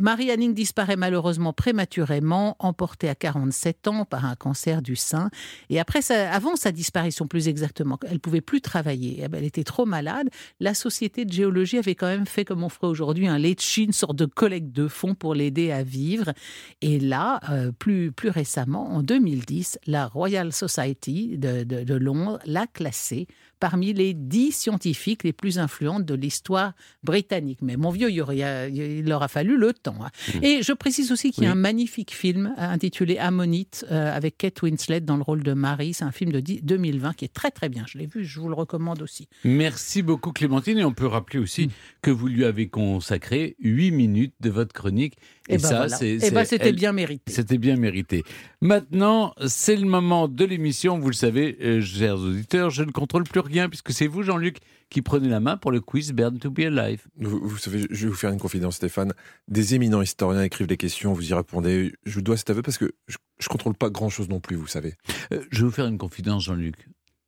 Marie Hanning disparaît malheureusement prématurément, emportée à 47 ans par un cancer du sein. Et avant sa disparition, plus exactement, elle pouvait plus travailler. Eh ben, Elle était trop malade. La Société de géologie avait quand même fait, comme on ferait aujourd'hui, un letchi, une sorte de collecte de fonds pour l'aider à vivre. Et là, euh, plus, récemment, en 2010, la Royal Society de Londres l'a classée parmi les dix scientifiques les plus influentes de l'histoire britannique. Mais mon vieux, il, y aurait- il leur a fallu le temps. hein. Et je précise aussi qu'il y a Oui. un magnifique film euh, intitulé Ammonite euh, avec Kate Winslet dans le rôle de Marie. C'est un film de dix- 2020 qui est très très bien. Je l'ai vu, je vous le recommande aussi. Merci beaucoup Clémentine et on peut rappeler aussi Mm. que vous lui avez consacré 8 minutes de votre chronique Eh ben voilà. Eh ben, c'était elle- bien mérité. C'était bien mérité. Maintenant, c'est le moment de l'émission. Vous le savez, euh, chers auditeurs, je ne contrôle plus rien puisque c'est vous, Jean-Luc, qui prenez la main pour le quiz Burn to be Alive. Vous, vous savez, je vais vous faire une confidence, Stéphane. Des éminents historiens écrivent des questions, vous y répondez. Je vous dois cet aveu parce que je, je contrôle pas grand-chose non plus, vous savez. Euh, je vais vous faire une confidence, Jean-Luc.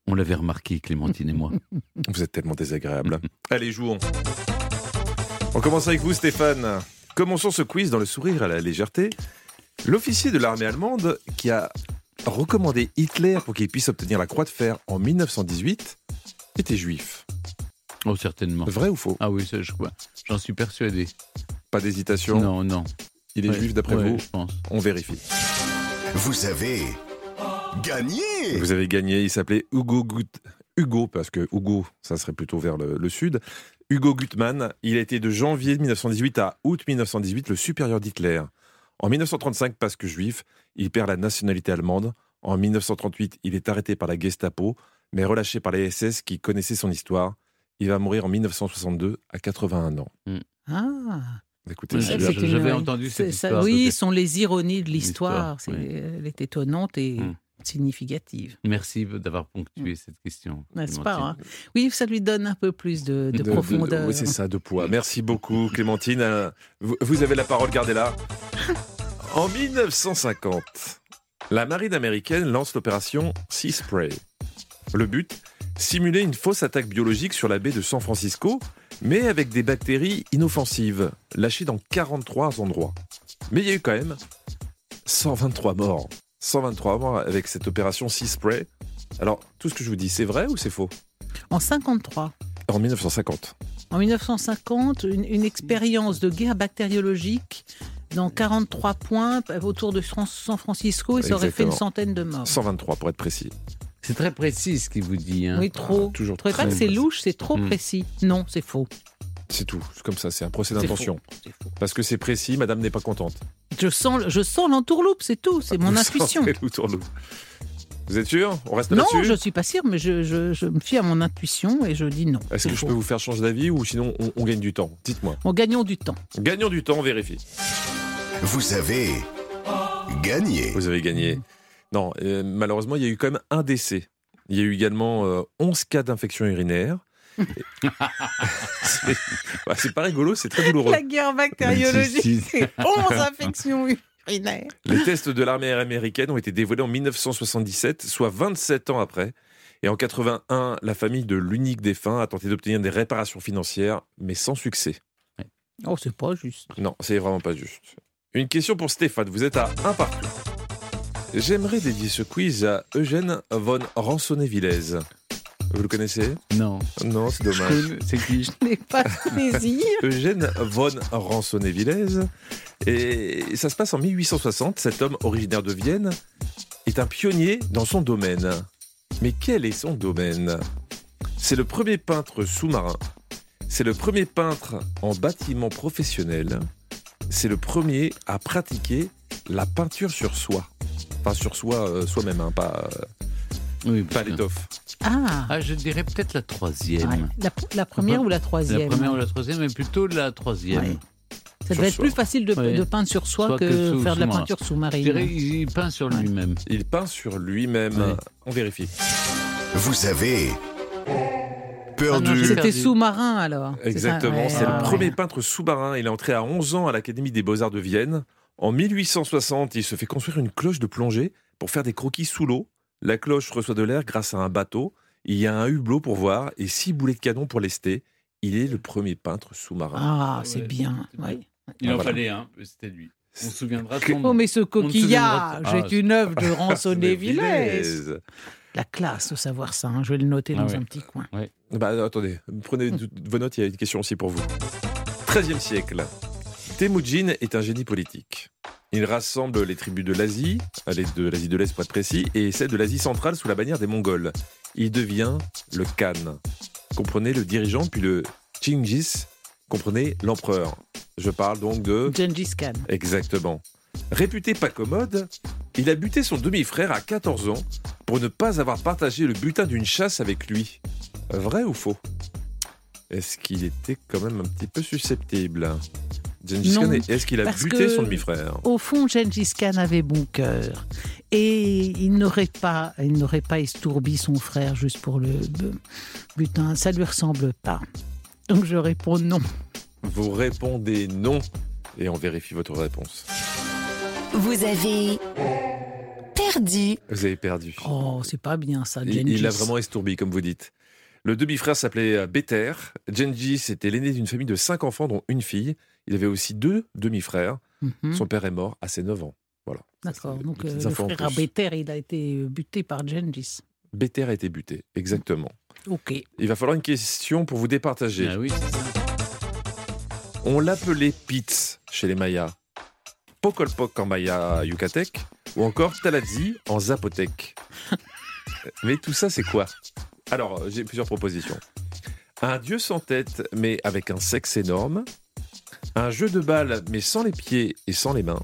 On l'avait remarqué, Clémentine et moi. Vous êtes tellement désagréable. Allez, jouons. On commence avec vous, Stéphane. Commençons ce quiz dans le sourire à la légèreté. L'officier de l'armée allemande qui a recommandé Hitler pour qu'il puisse obtenir la croix de fer en 1918 était juif. Oh, certainement. Vrai ou faux? Ah oui, ça, je crois. J'en suis persuadé. Pas d'hésitation? Non, non. Il est Ouais, juif d'après ouais, vous? je pense. On vérifie. Vous avez gagné Vous avez gagné. Il s'appelait Hugo Gut... Hugo, parce que Hugo, ça serait plutôt vers le, le sud. Hugo Gutmann. Il a été de janvier 1918 à août 1918 le supérieur d'Hitler. En 1935, parce que juif, il perd la nationalité allemande. En 1938, il est arrêté par la Gestapo, mais relâché par les SS qui connaissaient son histoire. Il va mourir en 1962 à 81 ans. Ah, Écoutez, Oui, c'est- j'avais- c'est une- j'avais oui. entendu C'est- cette ça- histoire, Oui, ce sont les ironies de l'histoire. L'histoire, C'est- oui. Elle est étonnante et Mm. significative. Merci d'avoir ponctué cette question. N'est-ce Clémentine. pas hein? Oui, ça lui donne un peu plus de, de De- de- profondeur. oui, c'est ça, de poids. Merci beaucoup, Clémentine. Euh, Vous, vous avez la parole, gardez-la. En 1950, la marine américaine lance l'opération Sea Spray. Le but Simuler une fausse attaque biologique sur la baie de San Francisco, mais avec des bactéries inoffensives, lâchées dans 43 endroits. Mais il y a eu quand même 123 morts. 123 morts avec cette opération Sea Spray. Alors, tout ce que je vous dis, c'est vrai ou c'est faux? En 53. En 1950. En 1950, une, une expérience de guerre bactériologique dans 43 points autour de San Francisco et ça aurait fait une centaine de morts. 123 pour être précis. C'est très précis ce qu'il vous dit. Hein. Oui, trop. Toujours Vous trouvez pas très que c'est louche, c'est trop Mm. précis Non, c'est faux. C'est tout, c'est comme ça, c'est un procès d'intention. faux. C'est faux. Parce que c'est précis, madame n'est pas contente. Je sens, je sens l'entourloupe, c'est tout, c'est mon intuition. sentez l'outourloupe. Vous êtes sûr? On reste Non, là-dessus? je suis pas sûre, mais je, je- je me fie à mon intuition et je dis non. Est-ce que je peux vous faire changer d'avis ou sinon on, on gagne du temps? Dites-moi. En gagnant du temps. Gagnons du temps, on vérifie. Vous avez gagné. Vous avez gagné. Non, euh, malheureusement, il y a eu quand même un décès. Il y a eu également euh, 11 cas d'infection urinaire. c'est bah, c'est pas rigolo, c'est très douloureux. La guerre bactériologique, c'est 11 infections urinaires. Les tests de l'armée américaine ont été dévoilés en 1977, soit 27 ans après. Et en 81, la famille de l'unique défunt a tenté d'obtenir des réparations financières, mais sans succès. Oh, c'est pas juste. Non, c'est vraiment pas juste. Une question pour Stéphane, vous êtes à un partout. J'aimerais dédier ce quiz à Eugène von Ransonnet-Villez. Vous le connaissez? Non. Non, c'est dommage. C'est qui? Je n'ai pas de plaisir. Eugène von Ransonnet-Villez. Et ça se passe en 1860. Cet homme originaire de Vienne est un pionnier dans son domaine. Mais quel est son domaine? C'est le premier peintre sous-marin. C'est le premier peintre en bâtiment professionnel. C'est le premier à pratiquer la peinture sur soi. Enfin, sur soi, euh, soi-même, hein, pas, euh, Oui, pas l'étoffe. Ah, Ah, je dirais peut-être la troisième. ouais. la, la première ou la troisième La première ou la troisième, mais plutôt la troisième. Ouais. Ça doit être soi. plus facile de, Ouais. de peindre sur soi Soit que, que sous- faire de la peinture Je sous-marine. dirais il peint sur lui-même. Il peint sur lui-même. On vérifie. Vous avez Ah perdu. j'ai C'était sous-marin alors. Exactement, c'est ouais, le premier peintre sous-marin. Il est entré à 11 ans à l'Académie des Beaux-Arts de Vienne. En 1860, il se fait construire une cloche de plongée pour faire des croquis sous l'eau. La cloche reçoit de l'air grâce à un bateau. Il y a un hublot pour voir et six boulets de canon pour lester. Il est le premier peintre sous-marin. Ah, Ouais, c'est bien. ouais. Il en Voilà. fallait un, c'était lui. On se souviendra de Que- son Oh, mais ce coquillage Ah, est une œuvre de Ransonnet-Villez. Villez. La classe de savoir ça. hein. Je vais le noter Ah dans ouais. un petit coin. Bah, attendez, prenez de- vos notes, il y a une question aussi pour vous. 13e siècle. Temujin est un génie politique. Il rassemble les tribus de l'Asie, allez, de l'Asie de l'Est pour être précis, et celle de l'Asie centrale sous la bannière des Mongols. Il devient le Khan. Comprenez le dirigeant, puis le Chingis, comprenez l'empereur. Je parle donc de... Gengis Khan. Exactement. Réputé pas commode, il a buté son demi-frère à 14 ans pour ne pas avoir partagé le butin d'une chasse avec lui. Vrai ou faux? Est-ce qu'il était quand même un petit peu susceptible? Gengis Khan, est-ce qu'il a parce buté que- son demi-frère Au fond, Gengis Khan avait bon cœur. Et il n'aurait pas, il n'aurait pas estourbi son frère juste pour le butin. Ça lui ressemble pas. Donc je réponds non. Vous répondez non et on vérifie votre réponse. Vous avez perdu. Vous avez perdu. Oh, c'est pas bien ça, Il, Gengis. il a vraiment estourbi, comme vous dites. Le demi-frère s'appelait Beter. Gengis était l'aîné d'une famille de cinq enfants, dont une fille. Il avait aussi deux demi-frères. Mhm. Son père est mort à ses 9 ans. Voilà. D'accord, donc euh, le frère. Béter, il a été euh, buté par Gengis. Beter a été buté, exactement. Ok. Il va falloir une question pour vous départager. Ah oui. On l'appelait Pitz chez les Mayas, Pokolpok en Maya Yucatec, ou encore Taladzi en Zapotec. mais tout ça, c'est quoi? Alors, j'ai plusieurs propositions. Un dieu sans tête, mais avec un sexe énorme. Un jeu de balle, mais sans les pieds et sans les mains.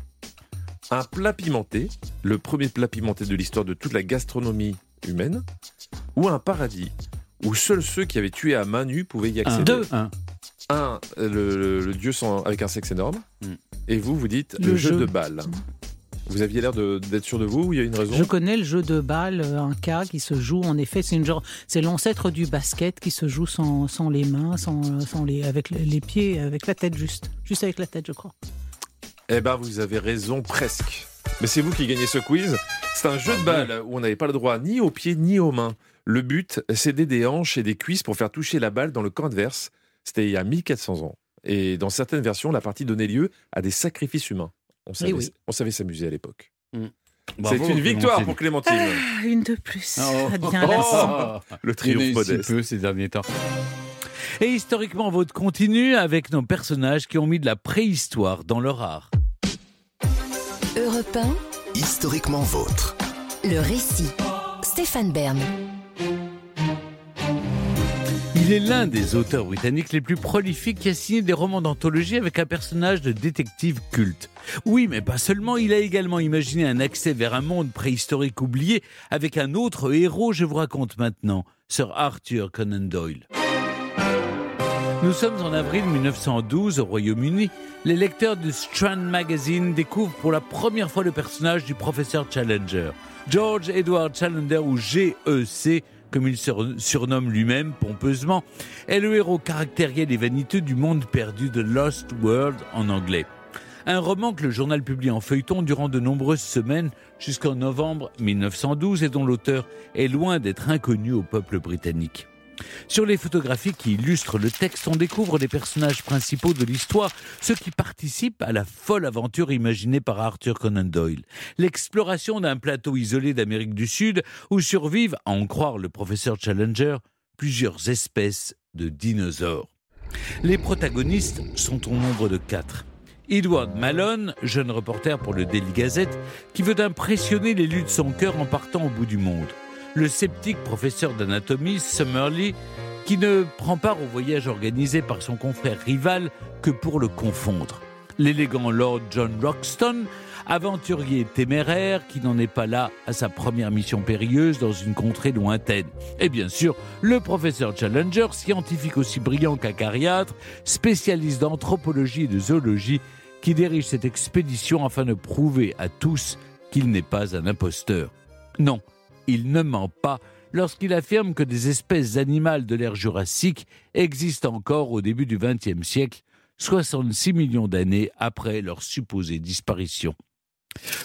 Un plat pimenté, le premier plat pimenté de l'histoire de toute la gastronomie humaine. Ou un paradis, où seuls ceux qui avaient tué à main nue pouvaient y accéder. Deux. Un. Un, le, le- le dieu sans, avec un sexe énorme. Mm. Et vous, vous dites le, Le jeu, jeu. de balle. Vous aviez l'air d'être sûr de vous ou il y a une raison? Je connais le jeu de balle, euh, un cas qui se joue. En effet, c'est une genre, c'est l'ancêtre du basket qui se joue sans, sans les mains, sans, sans les, avec les- pieds, avec la tête juste, juste avec la tête, je crois. Eh ben, vous avez raison presque. Mais c'est vous qui gagnez ce quiz. C'est un jeu de balle où on n'avait pas le droit ni aux pieds ni aux mains. Le but, d'aider des hanches et des cuisses pour faire toucher la balle dans le camp adverse. C'était il y a 1400 ans. Et dans certaines versions, la partie donnait lieu à des sacrifices humains. On savait, oui. on savait s'amuser à l'époque. Bravo, c'est une victoire pour Clémentine. Ah, une de plus. Oh. Ça devient lassant. Le triomphe si modeste. peu ces derniers temps. Et historiquement, votre continue avec nos personnages qui ont mis de la préhistoire dans leur art. Europe 1, Historiquement vôtre. le récit. Stéphane Bern. Il est l'un des auteurs britanniques les plus prolifiques qui a signé des romans d'anthologie avec un personnage de détective culte. Oui, mais pas seulement, il a également imaginé un accès vers un monde préhistorique oublié avec un autre héros, je vous raconte maintenant, Sir Arthur Conan Doyle. Nous sommes en avril 1912 au Royaume-Uni. Les lecteurs du Strand Magazine découvrent pour la première fois le personnage du professeur Challenger. George Edward Challenger, ou GEC, comme il se surnomme lui-même pompeusement, est le héros caractériel et vaniteux du monde perdu de Lost World en anglais. Un roman que le journal publie en feuilleton durant de nombreuses semaines jusqu'en novembre 1912 et dont l'auteur est loin d'être inconnu au peuple britannique. Sur les photographies qui illustrent le texte, on découvre les personnages principaux de l'histoire, ceux qui participent à la folle aventure imaginée par Arthur Conan Doyle. L'exploration d'un plateau isolé d'Amérique du Sud où survivent, à en croire le professeur Challenger, plusieurs espèces de dinosaures. Les protagonistes sont au nombre de quatre. Edward Malone, jeune reporter pour le Daily Gazette, qui veut impressionner l'élu de son cœur en partant au bout du monde le sceptique professeur d'anatomie Summerlee, qui ne prend part au voyage organisé par son confrère rival que pour le confondre. L'élégant Lord John Roxton, aventurier téméraire qui n'en est pas là à sa première mission périlleuse dans une contrée lointaine. Et bien sûr, le professeur Challenger, scientifique aussi brillant qu'acariâtre, spécialiste d'anthropologie et de zoologie, qui dirige cette expédition afin de prouver à tous qu'il n'est pas un imposteur. Non, il ne ment pas lorsqu'il affirme que des espèces animales de l'ère jurassique existent encore au début du XXe siècle, 66 millions d'années après leur supposée disparition.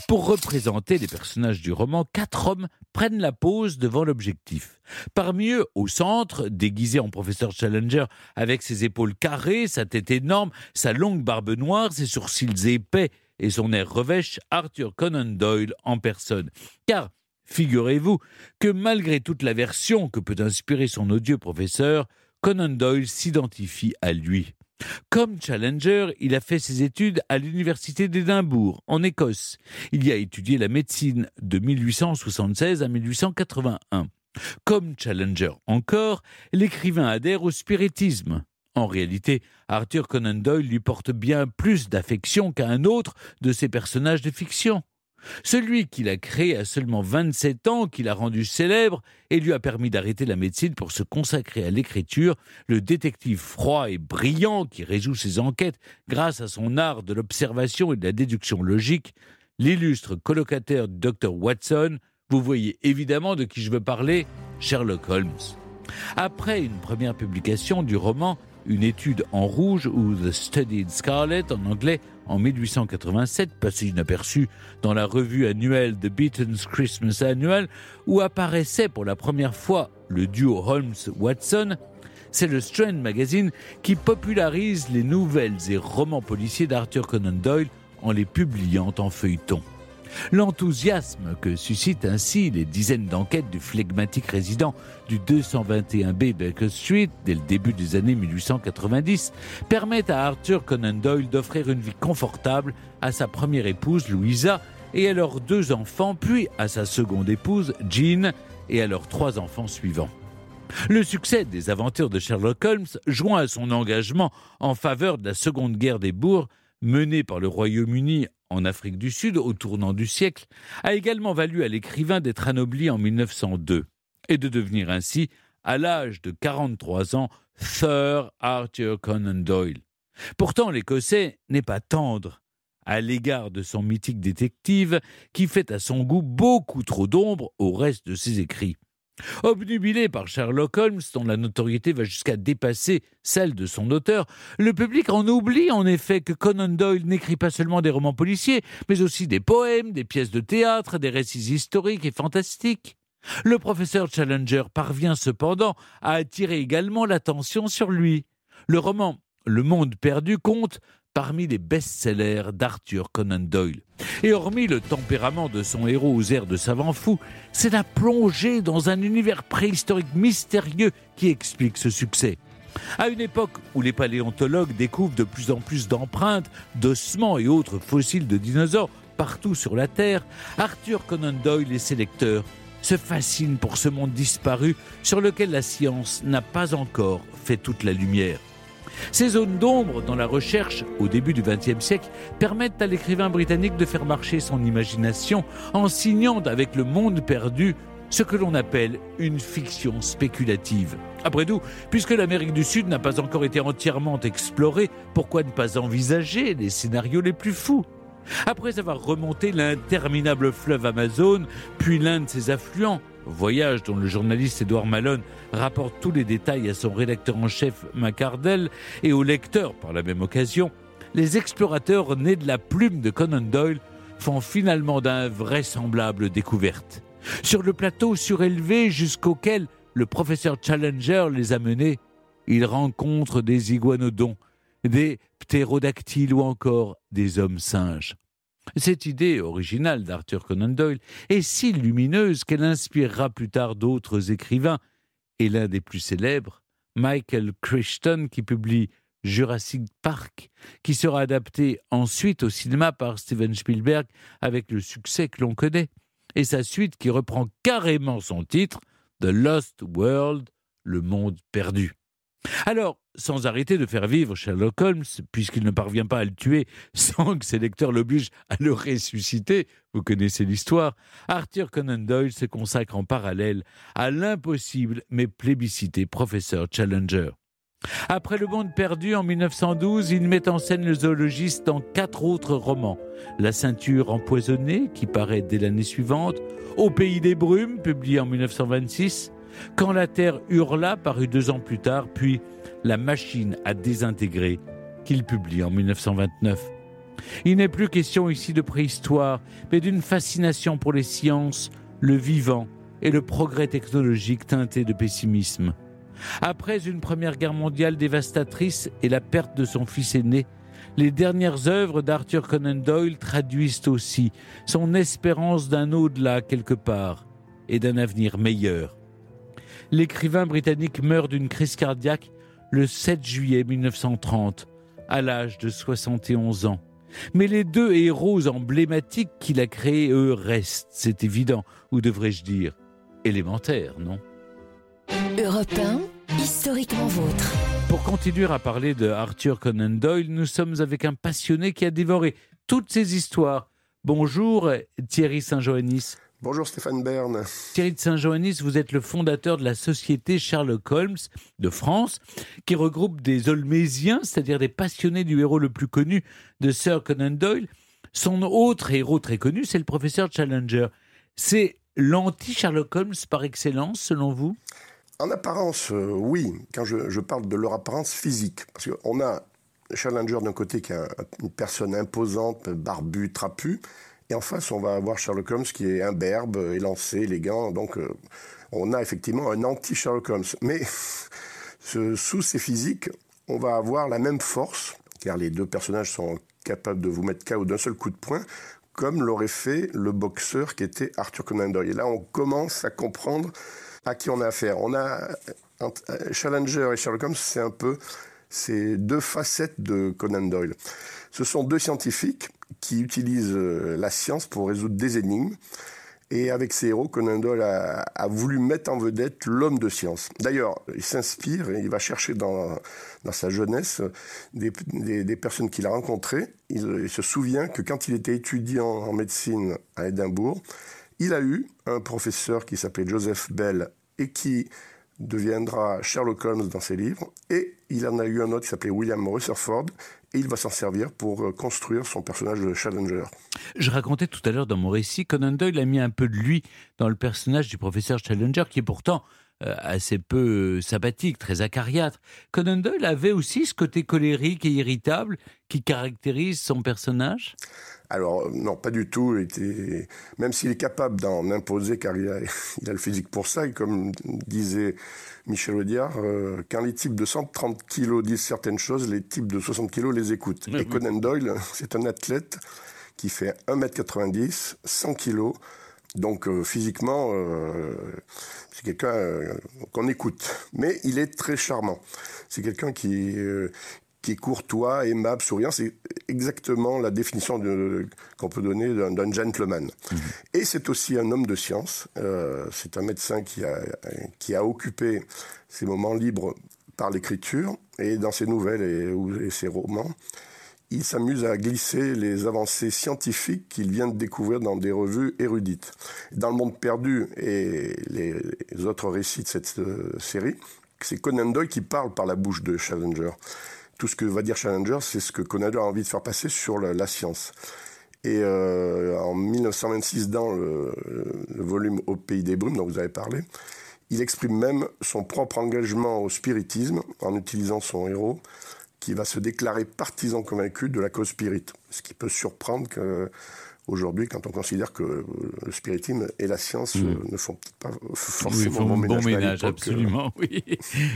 Pour représenter les personnages du roman, quatre hommes prennent la pose devant l'objectif. Parmi eux, au centre, déguisé en professeur Challenger, avec ses épaules carrées, sa tête énorme, sa longue barbe noire, ses sourcils épais et son air revêche, Arthur Conan Doyle en personne. Car, figurez-vous que malgré toute l'aversion que peut inspirer son odieux professeur, Conan Doyle s'identifie à lui. Comme Challenger, il a fait ses études à l'université d'Édimbourg, en Écosse. Il y a étudié la médecine de 1876 à 1881. Comme Challenger encore, l'écrivain adhère au spiritisme. En réalité, Arthur Conan Doyle lui porte bien plus d'affection qu'à un autre de ses personnages de fiction. Celui qu'il a créé à seulement 27 ans, qu'il a rendu célèbre et lui a permis d'arrêter la médecine pour se consacrer à l'écriture, le détective froid et brillant qui résout ses enquêtes grâce à son art de l'observation et de la déduction logique, l'illustre colocataire du docteur Watson, vous voyez évidemment de qui je veux parler, Sherlock Holmes. Après une première publication du roman, Une étude en rouge ou The Study in Scarlet en anglais en 1887, passé inaperçu dans la revue annuelle The Beaton's Christmas Annual, où apparaissait pour la première fois le duo Holmes-Watson, c'est le Strand Magazine qui popularise les nouvelles et romans policiers d'Arthur Conan Doyle en les publiant en feuilleton. L'enthousiasme que suscitent ainsi les dizaines d'enquêtes du flegmatique résident du 221B Baker Street dès le début des années 1890 permet à Arthur Conan Doyle d'offrir une vie confortable à sa première épouse Louisa et à leurs deux enfants, puis à sa seconde épouse Jean et à leurs trois enfants suivants. Le succès des aventures de Sherlock Holmes, joint à son engagement en faveur de la Seconde Guerre des Bourgs, menée par le Royaume-Uni en Afrique du Sud au tournant du siècle, a également valu à l'écrivain d'être anobli en 1902 et de devenir ainsi, à l'âge de 43 ans, Sir Arthur Conan Doyle. Pourtant, l'Écossais n'est pas tendre à l'égard de son mythique détective qui fait à son goût beaucoup trop d'ombre au reste de ses écrits. Obnubilé par Sherlock Holmes, dont la notoriété va jusqu'à dépasser celle de son auteur, le public en oublie en effet que Conan Doyle n'écrit pas seulement des romans policiers, mais aussi des poèmes, des pièces de théâtre, des récits historiques et fantastiques. Le professeur Challenger parvient cependant à attirer également l'attention sur lui. Le roman Le Monde perdu compte parmi les best-sellers d'Arthur Conan Doyle. Et hormis le tempérament de son héros aux airs de savant fou, c'est la plongée dans un univers préhistorique mystérieux qui explique ce succès. À une époque où les paléontologues découvrent de plus en plus d'empreintes, d'ossements et autres fossiles de dinosaures partout sur la Terre, Arthur Conan Doyle et ses lecteurs se fascinent pour ce monde disparu sur lequel la science n'a pas encore fait toute la lumière. Ces zones d'ombre dans la recherche au début du XXe siècle permettent à l'écrivain britannique de faire marcher son imagination en signant avec le monde perdu ce que l'on appelle une fiction spéculative. Après tout, puisque l'Amérique du Sud n'a pas encore été entièrement explorée, pourquoi ne pas envisager les scénarios les plus fous? Après avoir remonté l'interminable fleuve Amazon, puis l'un de ses affluents, voyage dont le journaliste Edouard Malone rapporte tous les détails à son rédacteur en chef Macardel et au lecteur par la même occasion, les explorateurs nés de la plume de Conan Doyle font finalement d'invraisemblables découvertes. Sur le plateau surélevé jusqu'auquel le professeur Challenger les a menés, ils rencontrent des iguanodons, des ptérodactyles ou encore des hommes singes. Cette idée originale d'Arthur Conan Doyle est si lumineuse qu'elle inspirera plus tard d'autres écrivains, et l'un des plus célèbres, Michael Crichton, qui publie Jurassic Park, qui sera adapté ensuite au cinéma par Steven Spielberg avec le succès que l'on connaît, et sa suite qui reprend carrément son titre, The Lost World, le monde perdu. Alors, sans arrêter de faire vivre Sherlock Holmes, puisqu'il ne parvient pas à le tuer sans que ses lecteurs l'obligent à le ressusciter, vous connaissez l'histoire, Arthur Conan Doyle se consacre en parallèle à l'impossible mais plébiscité professeur Challenger. Après Le Monde perdu en 1912, il met en scène le zoologiste dans quatre autres romans. La ceinture empoisonnée, qui paraît dès l'année suivante, Au pays des brumes, publié en 1926, quand la Terre hurla, paru deux ans plus tard, puis La machine à désintégrer, qu'il publie en 1929. Il n'est plus question ici de préhistoire, mais d'une fascination pour les sciences, le vivant et le progrès technologique teinté de pessimisme. Après une première guerre mondiale dévastatrice et la perte de son fils aîné, les dernières œuvres d'Arthur Conan Doyle traduisent aussi son espérance d'un au-delà quelque part et d'un avenir meilleur l'écrivain britannique meurt d'une crise cardiaque le 7 juillet 1930, à l'âge de 71 ans. Mais les deux héros emblématiques qu'il a créés, eux, restent, c'est évident, ou devrais-je dire, élémentaires, non? Europe 1, historiquement vôtre. Pour continuer à parler de Arthur Conan Doyle, nous sommes avec un passionné qui a dévoré toutes ces histoires. Bonjour Thierry Saint-Joannis. Bonjour Stéphane Bern. Thierry de Saint-Joannis, vous êtes le fondateur de la société Sherlock Holmes de France, qui regroupe des Olmésiens, c'est-à-dire des passionnés du héros le plus connu de Sir Conan Doyle. Son autre héros très connu, c'est le professeur Challenger. C'est l'anti-Sherlock Holmes par excellence, selon vous? En apparence, euh, oui, quand je, je parle de leur apparence physique. Parce qu'on a Challenger d'un côté qui est un- une personne imposante, barbue, trapue. Et en face, on va avoir Sherlock Holmes qui est imberbe, élancé, élégant. Donc, euh, on a effectivement un anti-Sherlock Holmes. Mais ce- sous ces physiques, on va avoir la même force, car les deux personnages sont capables de vous mettre KO d'un seul coup de poing, comme l'aurait fait le boxeur qui était Arthur Conan Doyle. Et là, on commence à comprendre à qui on a affaire. On a entre- euh, Challenger et Sherlock Holmes, c'est un peu ces deux facettes de Conan Doyle. Ce sont deux scientifiques qui utilisent euh, la science pour résoudre des énigmes. Et avec ses héros, Conan Doyle a, voulu mettre en vedette l'homme de science. D'ailleurs, il s'inspire et il va chercher dans, sa jeunesse des, personnes qu'il a rencontrées. Il, il se souvient que quand il était étudiant en médecine à Édimbourg, il a eu un professeur qui s'appelait Joseph Bell et qui deviendra Sherlock Holmes dans ses livres. Et il en a eu un autre qui s'appelait William Rutherford et il va s'en servir pour euh, construire son personnage de Challenger. Je racontais tout à l'heure dans mon récit, Conan Doyle a mis un peu de lui dans le personnage du professeur Challenger, qui est pourtant euh, assez peu euh, sympathique, très acariâtre. Conan Doyle avait aussi ce côté colérique et irritable qui caractérise son personnage? Alors, euh, non, pas du tout. Il était- Même s'il est capable d'en imposer, car il a, il a le physique pour ça, et comme disait Michel Audiard, euh, quand les types de 130 kilos disent certaines choses, les types de 60 kilos les écoutent. Et. Conan Doyle, c'est un athlète qui fait 1m90, 100 kilos. Donc euh, physiquement, euh, c'est quelqu'un euh, qu'on écoute. Mais il est très charmant. C'est quelqu'un qui, qui est courtois, aimable, souriant. C'est exactement la définition qu'on peut donner d'un gentleman. Et c'est aussi un homme de science. Euh, c'est un médecin qui a, qui a occupé ses moments libres par l'écriture et dans ses nouvelles et, ses romans. Il s'amuse à glisser les avancées scientifiques qu'il vient de découvrir dans des revues érudites. Dans Le Monde Perdu et les, les autres récits de cette euh, série, c'est Conan Doyle qui parle par la bouche de Challenger. Tout ce que va dire Challenger, c'est ce que Conan Doyle a envie de faire passer sur la, la science. Et euh, en 1926, dans le, le volume Au pays des brumes dont vous avez parlé, il exprime même son propre engagement au spiritisme en utilisant son héros qui va se déclarer partisan convaincu de la cause spirit. Ce qui peut surprendre que aujourd'hui, quand on considère que euh, le spiritisme et la science Mm. euh, ne font pas Oui, forcément font bon ménage. bon euh, absolument, oui.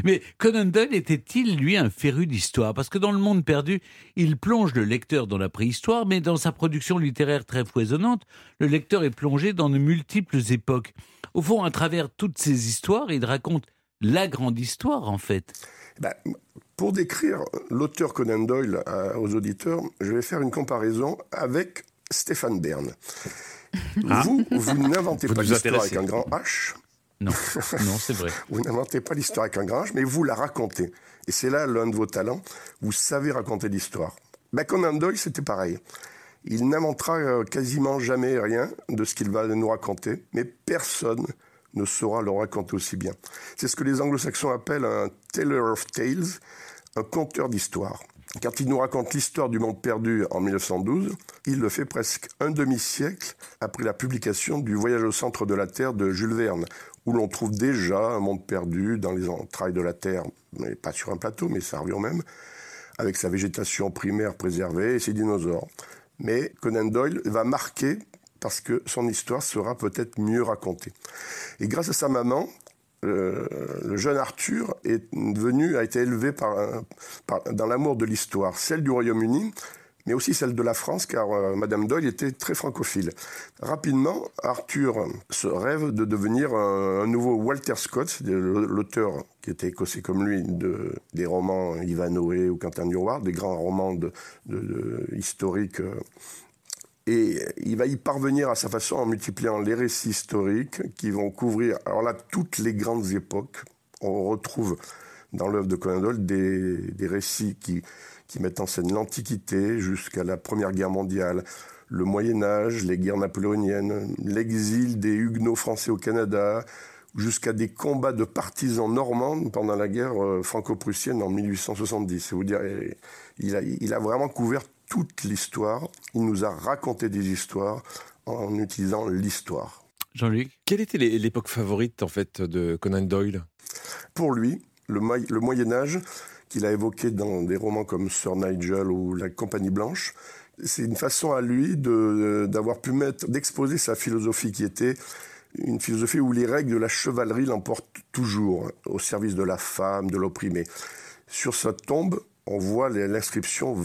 Mais Conan Doyle était-il, lui, un féru d'histoire? Parce que dans Le Monde perdu, il plonge le lecteur dans la préhistoire, mais dans sa production littéraire très foisonnante, le lecteur est plongé dans de multiples époques. Au fond, à travers toutes ces histoires, il raconte la grande histoire, en fait. Ben, pour décrire l'auteur Conan Doyle à- aux auditeurs, je vais faire une comparaison avec Stéphane Bern. Ah. Vous, vous n'inventez Vous pas l'histoire avec un grand H. Non, non, c'est vrai. Vous n'inventez pas l'histoire avec un grand H, mais vous la racontez. Et c'est là l'un de vos talents. Vous savez raconter l'histoire. Ben, Conan Doyle, c'était pareil. Il n'inventera euh, quasiment jamais rien de ce qu'il va nous raconter, mais personne ne saura le raconter aussi bien. C'est ce que les anglo-saxons appellent un teller of tales, un conteur d'histoire. Quand il nous raconte l'histoire du monde perdu en 1912, il le fait presque un demi-siècle après la publication du Voyage au centre de la Terre de Jules Verne, où l'on trouve déjà un monde perdu dans les entrailles de la Terre, mais pas sur un plateau, mais ça revient même, avec sa végétation primaire préservée et ses dinosaures. Mais Conan Doyle va marquer parce que son histoire sera peut-être mieux racontée. Et grâce à sa maman, euh, le jeune Arthur est devenu, a été élevé dans l'amour de l'histoire, celle du Royaume-Uni, mais aussi celle de la France, car euh, Madame Doyle était très francophile. Rapidement, Arthur se rêve de devenir un, nouveau Walter Scott, l'auteur qui était écossais comme lui, de, des romans Ivanhoe ou Quentin Durward, des grands romans historiques. euh, et il va y parvenir à sa façon en multipliant les récits historiques qui vont couvrir, alors là, toutes les grandes époques. On retrouve dans l'œuvre de Conan Doyle des, des récits qui, qui mettent en scène l'Antiquité jusqu'à la Première Guerre mondiale, le Moyen Âge, les guerres napoléoniennes, l'exil des Huguenots français au Canada, jusqu'à des combats de partisans normands pendant la guerre euh, franco-prussienne en 1870. C'est vous dire, il a, il a vraiment couvert toute l'histoire. Il nous a raconté des histoires en utilisant l'histoire. Jean-Luc Quelle était l'é- l'époque favorite en fait de Conan Doyle? Pour lui, le, le Moyen Âge, qu'il a évoqué dans des romans comme Sir Nigel ou La Compagnie Blanche, c'est une façon à lui d'avoir pu mettre, d'exposer sa philosophie qui était une philosophie où les règles de la chevalerie l'emportent toujours, au service de la femme, de l'opprimé. Sur sa tombe, on voit l'inscription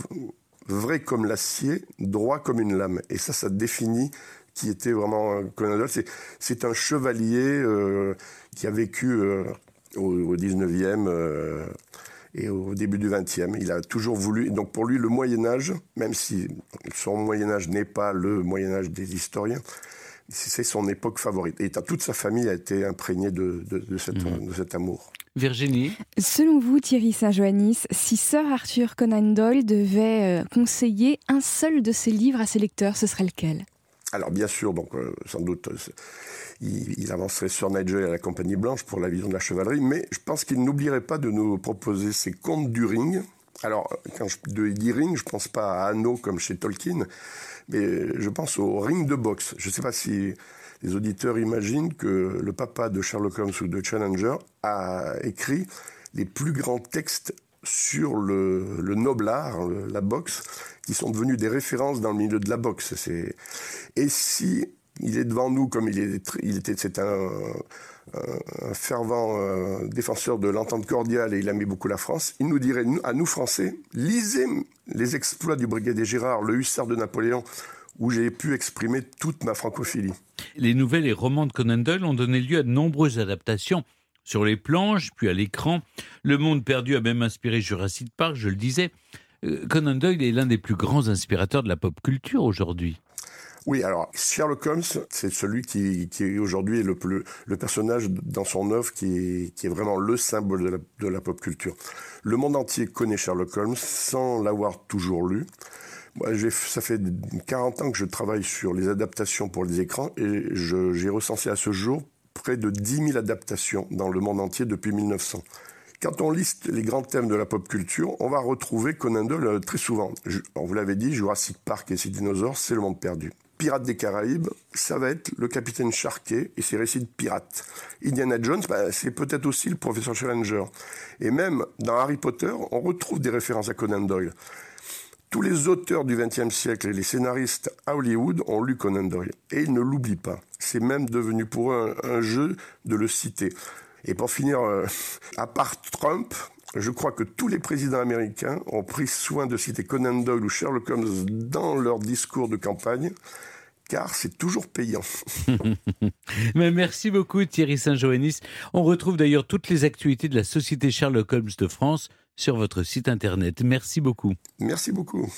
vrai comme l'acier, droit comme une lame. Et ça, ça définit qui était vraiment Conan Doyle. C'est un chevalier euh, qui a vécu euh, au, au, 19e euh, et au début du 20e. Il a toujours voulu. Donc pour lui, le Moyen Âge, même si son Moyen Âge n'est pas le Moyen Âge des historiens, c'est son époque favorite. Et toute sa famille a été imprégnée de, de, de, cette, de cet amour. Virginie Selon vous, Thierry Saint-Joannis, si Sir Arthur Conan Doyle devait euh, conseiller un seul de ses livres à ses lecteurs, ce serait lequel? Alors bien sûr, donc euh, sans doute, euh, il, il avancerait sur Nigel à la Compagnie Blanche pour la vision de la chevalerie, mais je pense qu'il n'oublierait pas de nous proposer ses contes du ring. Alors quand je de, dis ring, je pense pas à anneaux comme chez Tolkien, mais je pense au ring de boxe. Je ne sais pas si les auditeurs imaginent que le papa de Sherlock Holmes ou de Challenger a écrit les plus grands textes sur le, le noble art, la boxe, qui sont devenus des références dans le milieu de la boxe. Et si il est devant nous comme il, est, était, c'est un, fervent euh, défenseur de l'entente cordiale et il aimait beaucoup la France, il nous dirait à nous Français, lisez les exploits du brigadier Gérard, le hussard de Napoléon, où j'ai pu exprimer toute ma francophilie. Les nouvelles et romans de Conan Doyle ont donné lieu à de nombreuses adaptations sur les planches, puis à l'écran. Le Monde perdu a même inspiré Jurassic Park, je le disais. Euh, Conan Doyle est l'un des plus grands inspirateurs de la pop culture aujourd'hui. Oui, alors Sherlock Holmes, c'est celui qui, qui aujourd'hui est le, plus, le personnage dans son œuvre qui est, qui est vraiment le symbole de la, de la pop culture. Le monde entier connaît Sherlock Holmes sans l'avoir toujours lu. Ça fait 40 ans que je travaille sur les adaptations pour les écrans et j'ai recensé à ce jour près de 10 000 adaptations dans le monde entier depuis 1900. Quand on liste les grands thèmes de la pop culture, on va retrouver Conan Doyle euh, très souvent. On vous l'avait dit, Jurassic Park et ses dinosaures, c'est le monde perdu. Pirates des Caraïbes, ça va être le capitaine Sharkey et ses récits de pirates. Indiana Jones, bah, c'est peut-être aussi le professeur Challenger. Et même dans Harry Potter, on retrouve des références à Conan Doyle. Tous les auteurs du XXe siècle et les scénaristes à Hollywood ont lu Conan Doyle. Et ils ne l'oublient pas. C'est même devenu pour eux un, jeu de le citer. Et pour finir, euh, à part Trump, je crois que tous les présidents américains ont pris soin de citer Conan Doyle ou Sherlock Holmes dans leur discours de campagne, car c'est toujours payant. Mais merci beaucoup Thierry Saint-Joannis. On retrouve d'ailleurs toutes les actualités de la Société Sherlock Holmes de France sur votre site internet. Merci beaucoup. Merci beaucoup.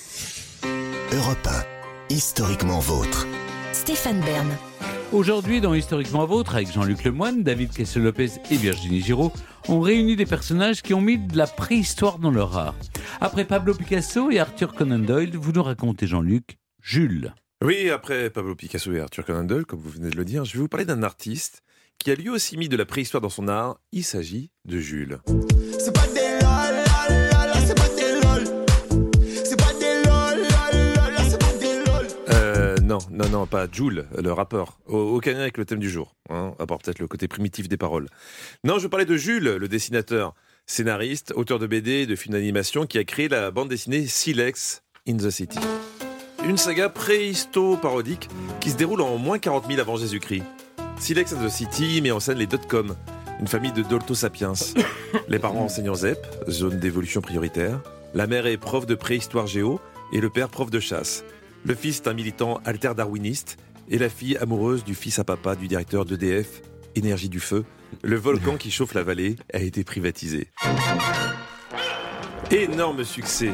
Europe 1, historiquement vôtre. Stéphane Bern. Aujourd'hui, dans Historiquement Vôtre, avec Jean-Luc Lemoyne, David Kessel-Lopez et Virginie Giraud, on réunit des personnages qui ont mis de la préhistoire dans leur art. Après Pablo Picasso et Arthur Conan Doyle, vous nous racontez, Jean-Luc, Jules. Oui, après Pablo Picasso et Arthur Conan Doyle, comme vous venez de le dire, je vais vous parler d'un artiste qui a lui aussi mis de la préhistoire dans son art. Il s'agit de Jules. C'est pas des non, non, pas Jules, le rappeur. Au- Aucun lien avec le thème du jour. Hein, à part peut-être le côté primitif des paroles. Non, je parlais de Jules, le dessinateur, scénariste, auteur de BD et de films d'animation qui a créé la bande dessinée Silex in the City. Une saga préhisto-parodique qui se déroule en moins 40 000 avant Jésus-Christ. Silex in the City met en scène les dot-com, une famille de Dolto Sapiens. Les parents enseignants ZEP, zone d'évolution prioritaire. La mère est prof de préhistoire géo et le père prof de chasse. Le fils est un militant alter-darwiniste et la fille amoureuse du fils à papa du directeur d'EDF, Énergie du Feu. Le volcan qui chauffe la vallée a été privatisé. Énorme succès.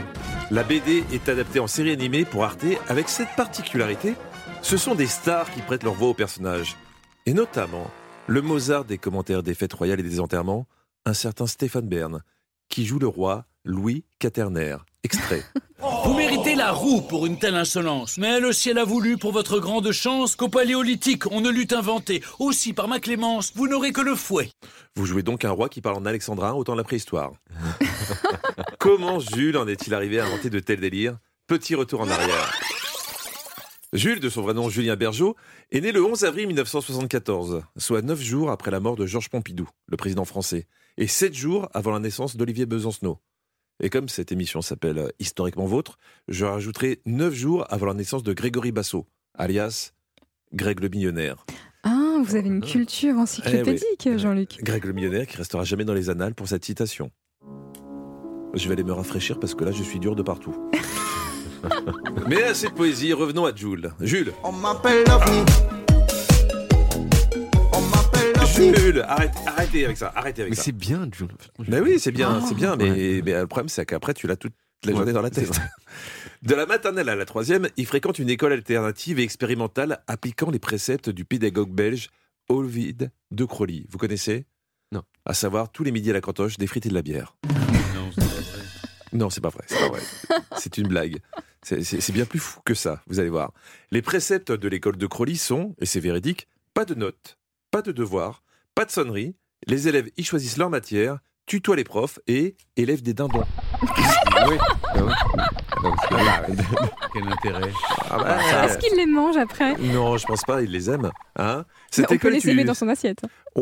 La BD est adaptée en série animée pour Arte avec cette particularité. Ce sont des stars qui prêtent leur voix aux personnages. Et notamment, le Mozart des commentaires des fêtes royales et des enterrements, un certain Stéphane Bern, qui joue le roi Louis Quaternaire. Extrait. Vous méritez la roue pour une telle insolence. Mais le ciel a voulu, pour votre grande chance, qu'au paléolithique, on ne l'eût inventé. Aussi, par ma clémence, vous n'aurez que le fouet. Vous jouez donc un roi qui parle en alexandrin, autant la préhistoire. Comment Jules en est-il arrivé à inventer de tels délires? Petit retour en arrière. Jules, de son vrai nom Julien Bergeau, est né le 11 avril 1974, soit 9 jours après la mort de Georges Pompidou, le président français, et 7 jours avant la naissance d'Olivier Besancenot. Et comme cette émission s'appelle Historiquement Vôtre, je rajouterai 9 jours avant la naissance de Grégory Bassot, alias Greg le Millionnaire. Ah, vous avez une culture encyclopédique, Eh oui. Jean-Luc. Greg le Millionnaire qui restera jamais dans les annales pour cette citation. Je vais aller me rafraîchir parce que là je suis dur de partout. Mais assez de poésie, revenons à Jules. Jules, On m'appelle l'OVNI. Arrête- arrêtez avec ça, arrêtez avec Mais ça. c'est bien. Mais oui, c'est bien, c'est bien, mais, Ouais. mais le problème c'est qu'après tu l'as toute la Ouais, journée dans la tête. De la maternelle à la troisième, il fréquente une école alternative et expérimentale appliquant les préceptes du pédagogue belge Ovid de Crolly. Vous connaissez? Non. À savoir tous les midis à la cantoche, des frites et de la bière. Non, c'est pas vrai. Non, c'est pas vrai, c'est pas vrai. C'est une blague. C'est- bien plus fou que ça, vous allez voir. Les préceptes de l'école de Crolly sont, et c'est véridique, pas de notes, pas de devoirs, pas de sonneries. Les élèves y choisissent leur matière, tutoient les profs et élèvent des dindons. oui. Ah. Quel intérêt Ah bah, Est-ce qu'il les mange après? Non, je pense pas, ils les aiment. Hein Mais On peut les tu- aimer dans son assiette.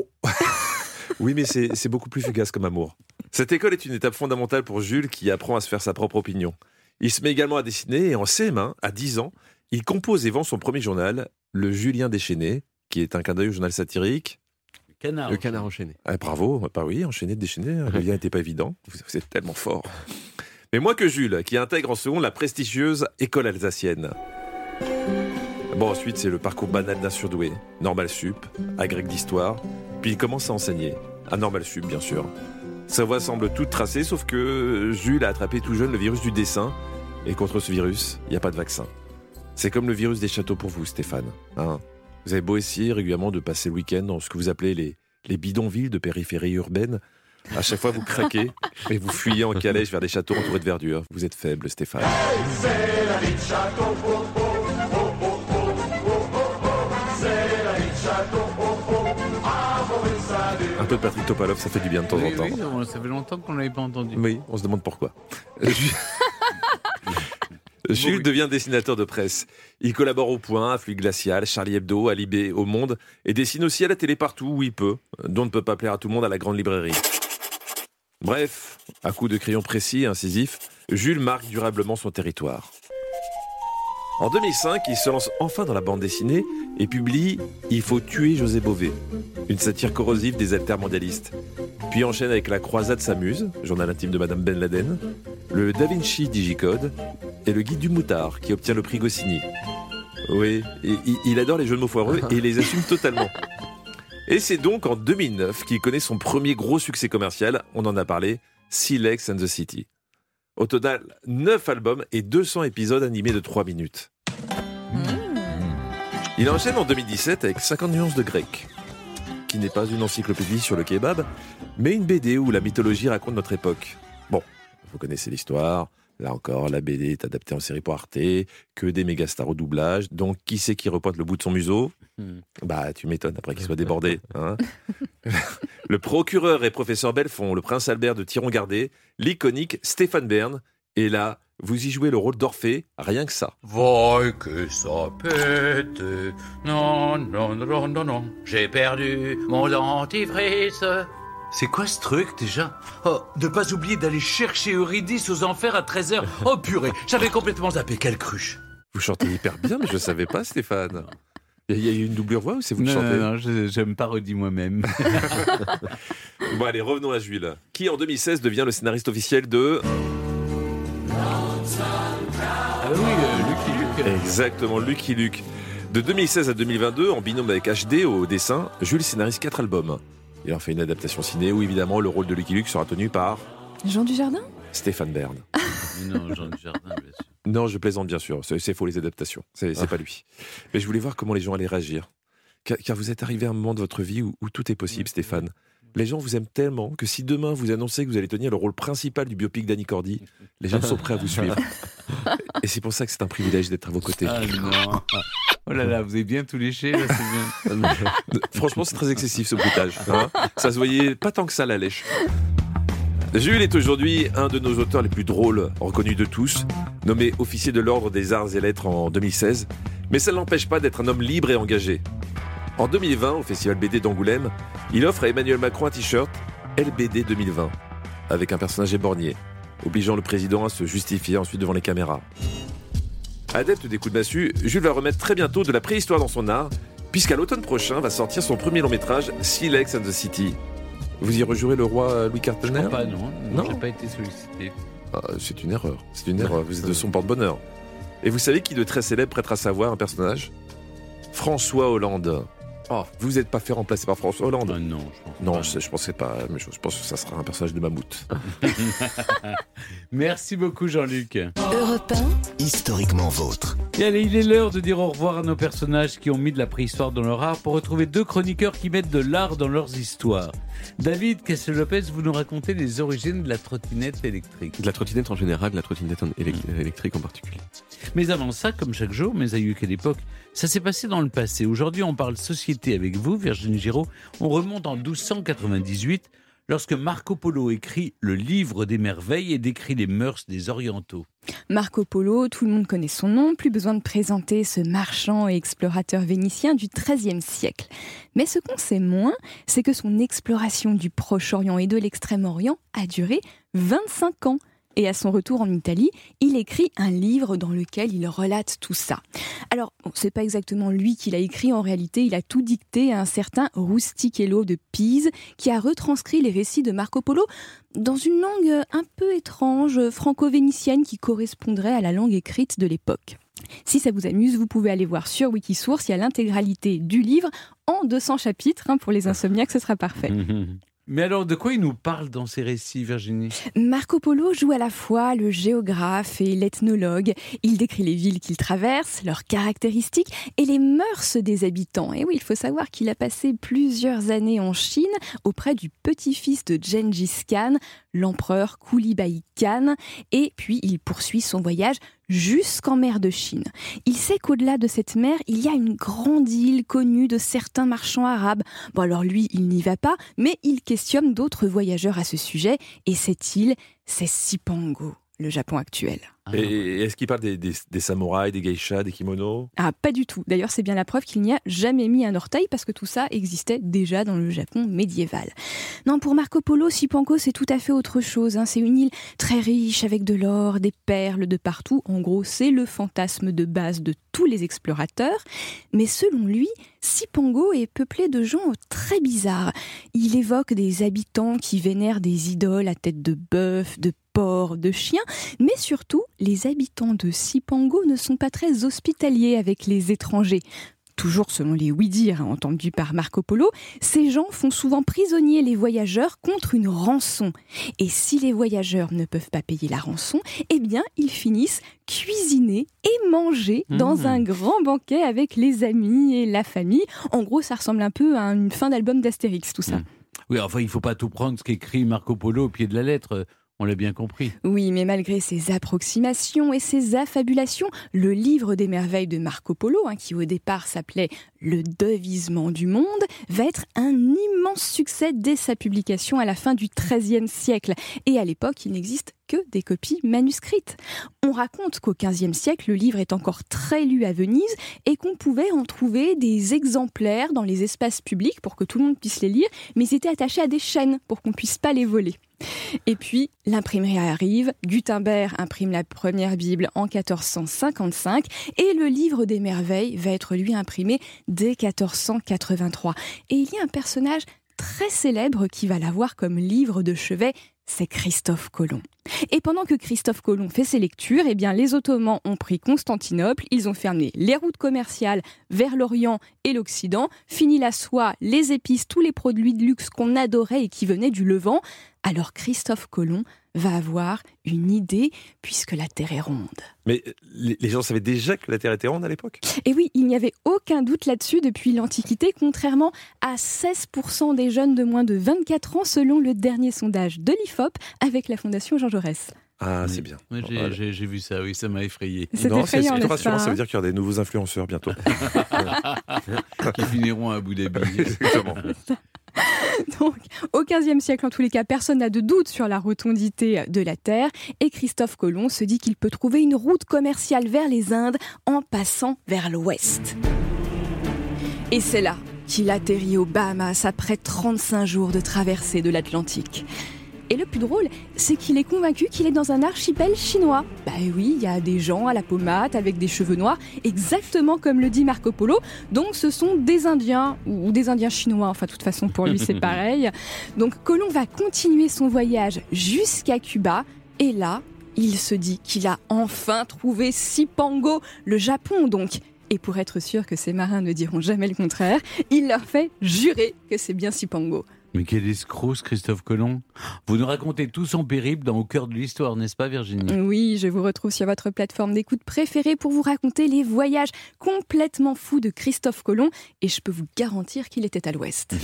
Oui, mais c'est c'est beaucoup plus fugace comme amour. Cette école est une étape fondamentale pour Jules qui apprend à se faire sa propre opinion. Il se met également à dessiner et en CM1, à 10 ans, il compose et vend son premier journal, le Julien Déchaîné, qui est un clin d'œil au journal satirique. Le canard. Le canard enchaîné. Ah, bravo, bah oui, enchaîné, déchaîné, le lien n'était pas évident. Vous, vous êtes tellement fort. Mais moins que Jules, qui intègre en second la prestigieuse école alsacienne. Bon, ensuite, c'est le parcours banal d'un surdoué. Normal sup, agrég d'histoire, puis il commence à enseigner. À Normal sup, bien sûr. Sa voie semble toute tracée, sauf que Jules a attrapé tout jeune le virus du dessin, et contre ce virus, il n'y a pas de vaccin. C'est comme le virus des châteaux pour vous, Stéphane. hein? Vous avez beau essayer régulièrement de passer le week-end dans ce que vous appelez les, les bidonvilles de périphérie urbaine. À chaque fois, vous craquez et vous fuyez en calèche vers des châteaux entourés de verdure. Vous êtes faible, Stéphane. C'est la vie de château. Oh, oh, oh, oh, oh, oh, oh. C'est la vie de château. Oh, oh. Amour et salut. Un peu de Patrick Topalov, ça fait du bien de temps Oui, en temps. oui, ça fait longtemps qu'on l'avait pas entendu. Oui, on se demande pourquoi. Ju- Jules devient dessinateur de presse. Il collabore au Point, à Flux Glacial, Charlie Hebdo, à Libé, au Monde, et dessine aussi à la télé partout où il peut, dont on ne peut pas plaire à tout le monde à la grande librairie. Bref, à coups de crayon précis et incisif, Jules marque durablement son territoire. En 2005, il se lance enfin dans la bande dessinée et publie Il faut tuer José Bové, une satire corrosive des altermondialistes. Puis enchaîne avec La Croisade s'amuse, journal intime de Madame Ben Laden, le Da Vinci Digicode et le Guide du moutard qui obtient le prix Goscinny. Oui, il, il adore les jeux de mots foireux et il les assume totalement. Et c'est donc en 2009 qu'il connaît son premier gros succès commercial, on en a parlé, Silex and the City. Au total, 9 albums et 200 épisodes animés de 3 minutes. Il enchaîne en 2017 avec 50 nuances de grec, qui n'est pas une encyclopédie sur le kebab, mais une BD où la mythologie raconte notre époque. Bon, vous connaissez l'histoire. Là encore, la BD est adaptée en série pour Arte, que des méga stars au doublage. Donc, qui c'est qui repointe le bout de son museau? Hmm. Bah, tu m'étonnes après qu'il soit débordé. hein. le procureur et professeur Belfond, le prince Albert de Tiron-Gardé, l'iconique Stéphane Bern. Et là, vous y jouez le rôle d'Orphée, rien que ça. Voy que ça pète. Non, non, non, non, non. J'ai perdu mon dentifrice. C'est quoi ce truc déjà? Oh, de pas oublier d'aller chercher Eurydice aux enfers à 13h. Oh purée, j'avais complètement zappé. Quelle cruche. Vous chantez hyper bien, mais je savais pas, Stéphane. Il y a eu une doublure voix ou c'est vous qui Non, chantez non, non, je, je me parodie moi-même. Bon, allez, revenons à Jules, qui en 2016 devient le scénariste officiel de. Ah oui, euh, Lucky Luke. Exactement, Lucky Luke. De 2016 à 2022, en binôme avec HD au dessin, Jules scénarise 4 albums. Il en fait une adaptation ciné où évidemment le rôle de Lucky Luke sera tenu par Jean Dujardin? Stéphane Bern. non, Jean Dujardin, bien sûr. Non, je plaisante bien sûr, c'est faux les adaptations, c'est c'est pas lui. Mais je voulais voir comment les gens allaient réagir. Car, car vous êtes arrivé à un moment de votre vie où, où tout est possible, Stéphane. Les gens vous aiment tellement que si demain vous annoncez que vous allez tenir le rôle principal du biopic d'Annie Cordy, les gens sont prêts à vous suivre. Et c'est pour ça que c'est un privilège d'être à vos côtés. Ah non. Oh là là, vous avez bien tout léché, là, c'est bien. Franchement, c'est très excessif ce bruitage. hein. ça se voyait pas tant que ça la lèche. Jules est aujourd'hui un de nos auteurs les plus drôles, reconnu de tous, nommé officier de l'Ordre des Arts et Lettres en 2016, mais ça ne l'empêche pas d'être un homme libre et engagé. En 2020, au Festival BD d'Angoulême, il offre à Emmanuel Macron un t-shirt LBD 2020, avec un personnage éborgné, obligeant le président à se justifier ensuite devant les caméras. Adepte des coups de massue, Jules va remettre très bientôt de la préhistoire dans son art, puisqu'à l'automne prochain va sortir son premier long métrage, Silex and the City. Vous y rejouerez le roi Louis XIV Je crois pas, non. Non, j'ai pas été sollicité. Ah, c'est une erreur. C'est une erreur. Vous êtes de son porte-bonheur. Et vous savez qui de très célèbre voix à un personnage? François Hollande. Oh, vous n'êtes pas fait remplacer par François Hollande Ah non, je pense Non, pas. je, je pensais pas. Mais je, je pense que ça sera un personnage de mammouth. Merci beaucoup, Jean-Luc. Europe Historiquement vôtre. Et allez, il est l'heure de dire au revoir à nos personnages qui ont mis de la préhistoire dans leur art pour retrouver deux chroniqueurs qui mettent de l'art dans leurs histoires. David Castel-Lopez, vous nous racontez les origines de la trottinette électrique. De la trottinette en général, de la trottinette électrique en particulier. Mais avant ça, comme chaque jour, mais aïeux qu'à l'époque, ça s'est passé dans le passé. Aujourd'hui, on parle société avec vous, Virginie Giraud. On remonte en 1298, lorsque Marco Polo écrit Le Livre des Merveilles et décrit les mœurs des Orientaux. Marco Polo, tout le monde connaît son nom, plus besoin de présenter ce marchand et explorateur vénitien du XIIIe siècle. Mais ce qu'on sait moins, c'est que son exploration du Proche-Orient et de l'Extrême-Orient a duré 25 ans. Et à son retour en Italie, il écrit un livre dans lequel il relate tout ça. Alors, bon, c'est pas exactement lui qui l'a écrit, en réalité, il a tout dicté à un certain Rustichello de Pise, qui a retranscrit les récits de Marco Polo dans une langue un peu étrange, franco-vénitienne, qui correspondrait à la langue écrite de l'époque. Si ça vous amuse, vous pouvez aller voir sur Wikisource, il y a l'intégralité du livre en 200 chapitres. hein, pour les insomniaques, ce sera parfait. Mais alors, de quoi il nous parle dans ces récits, Virginie? Marco Polo joue à la fois le géographe et l'ethnologue. Il décrit les villes qu'il traverse, leurs caractéristiques et les mœurs des habitants. Et oui, il faut savoir qu'il a passé plusieurs années en Chine auprès du petit-fils de Gengis Khan, l'empereur Kulibai Khan. Et puis, il poursuit son voyage jusqu'en mer de Chine. Il sait qu'au-delà de cette mer, il y a une grande île connue de certains marchands arabes. Bon alors lui, il n'y va pas, mais il questionne d'autres voyageurs à ce sujet, et cette île, c'est Sipango, le Japon actuel. Et est-ce qu'il parle des, des- des samouraïs, des geishas, des kimonos? Ah, pas du tout. D'ailleurs, c'est bien la preuve qu'il n'y a jamais mis un orteil parce que tout ça existait déjà dans le Japon médiéval. Non, pour Marco Polo, Sipango, c'est tout à fait autre chose. hein. C'est une île très riche avec de l'or, des perles de partout. En gros, c'est le fantasme de base de tous les explorateurs. Mais selon lui, Sipango est peuplé de gens très bizarres. Il évoque des habitants qui vénèrent des idoles à tête de bœuf, de porc, de chien, mais surtout, les habitants de Sipango ne sont pas très hospitaliers avec les étrangers. Toujours selon les oui-dire entendus par Marco Polo, ces gens font souvent prisonnier les voyageurs contre une rançon. Et si les voyageurs ne peuvent pas payer la rançon, eh bien, ils finissent cuisiner et manger dans Mmh. un grand banquet avec les amis et la famille. En gros, ça ressemble un peu à une fin d'album d'Astérix, tout ça. Oui, enfin, il faut pas tout prendre ce qu'écrit Marco Polo au pied de la lettre. On l'a bien compris. Oui, mais malgré ses approximations et ses affabulations, le livre des merveilles de Marco Polo, hein, qui au départ s'appelait Le devisement du monde, va être un immense succès dès sa publication à la fin du XIIIe siècle. Et à l'époque, il n'existe que des copies manuscrites. On raconte qu'au XVe siècle, le livre est encore très lu à Venise et qu'on pouvait en trouver des exemplaires dans les espaces publics pour que tout le monde puisse les lire, mais ils étaient attachés à des chaînes pour qu'on puisse pas les voler. Et puis, l'imprimerie arrive, Gutenberg imprime la première Bible en 1455 et le livre des merveilles va être lui imprimé dès 1483. Et il y a un personnage très célèbre qui va l'avoir comme livre de chevet, c'est Christophe Colomb. Et pendant que Christophe Colomb fait ses lectures, eh bien, les Ottomans ont pris Constantinople, ils ont fermé les routes commerciales vers l'Orient et l'Occident, fini la soie, les épices, tous les produits de luxe qu'on adorait et qui venaient du Levant. Alors Christophe Colomb va avoir une idée puisque la Terre est ronde. Mais les, les gens savaient déjà que la Terre était ronde à l'époque? Et oui, il n'y avait aucun doute là-dessus depuis l'Antiquité, contrairement à 16% des jeunes de moins de 24 ans selon le dernier sondage de l'IFOP avec la Fondation Jean Jaurès. Ah, c'est bien. Ouais, j'ai, Voilà. j'ai- j'ai vu ça, oui, ça m'a effrayé. C'est Non, c'est effrayant, c'est rassurant, ça veut dire qu'il y aura des nouveaux influenceurs bientôt. Qui finiront à Abu Dhabi. Exactement. Donc, au XVe siècle, en tous les cas, personne n'a de doute sur la rotondité de la Terre. Et Christophe Colomb se dit qu'il peut trouver une route commerciale vers les Indes en passant vers l'ouest. Et c'est là qu'il atterrit aux Bahamas après 35 jours de traversée de l'Atlantique. Et le plus drôle, c'est qu'il est convaincu qu'il est dans un archipel chinois. Bah oui, il y a des gens à la pommade avec des cheveux noirs, exactement comme le dit Marco Polo. Donc ce sont des Indiens ou des Indiens chinois. Enfin, de toute façon, pour lui, c'est pareil. Donc Colomb va continuer son voyage jusqu'à Cuba. Et là, il se dit qu'il a enfin trouvé Sipango, le Japon donc. Et pour être sûr que ses marins ne diront jamais le contraire, il leur fait jurer que c'est bien Sipango. Mais quel escroc, ce Christophe Colomb. Vous nous racontez tout son périple dans Au cœur de l'histoire, n'est-ce pas, Virginie? Oui, je vous retrouve sur votre plateforme d'écoute préférée pour vous raconter les voyages complètement fous de Christophe Colomb. Et je peux vous garantir qu'il était à l'ouest.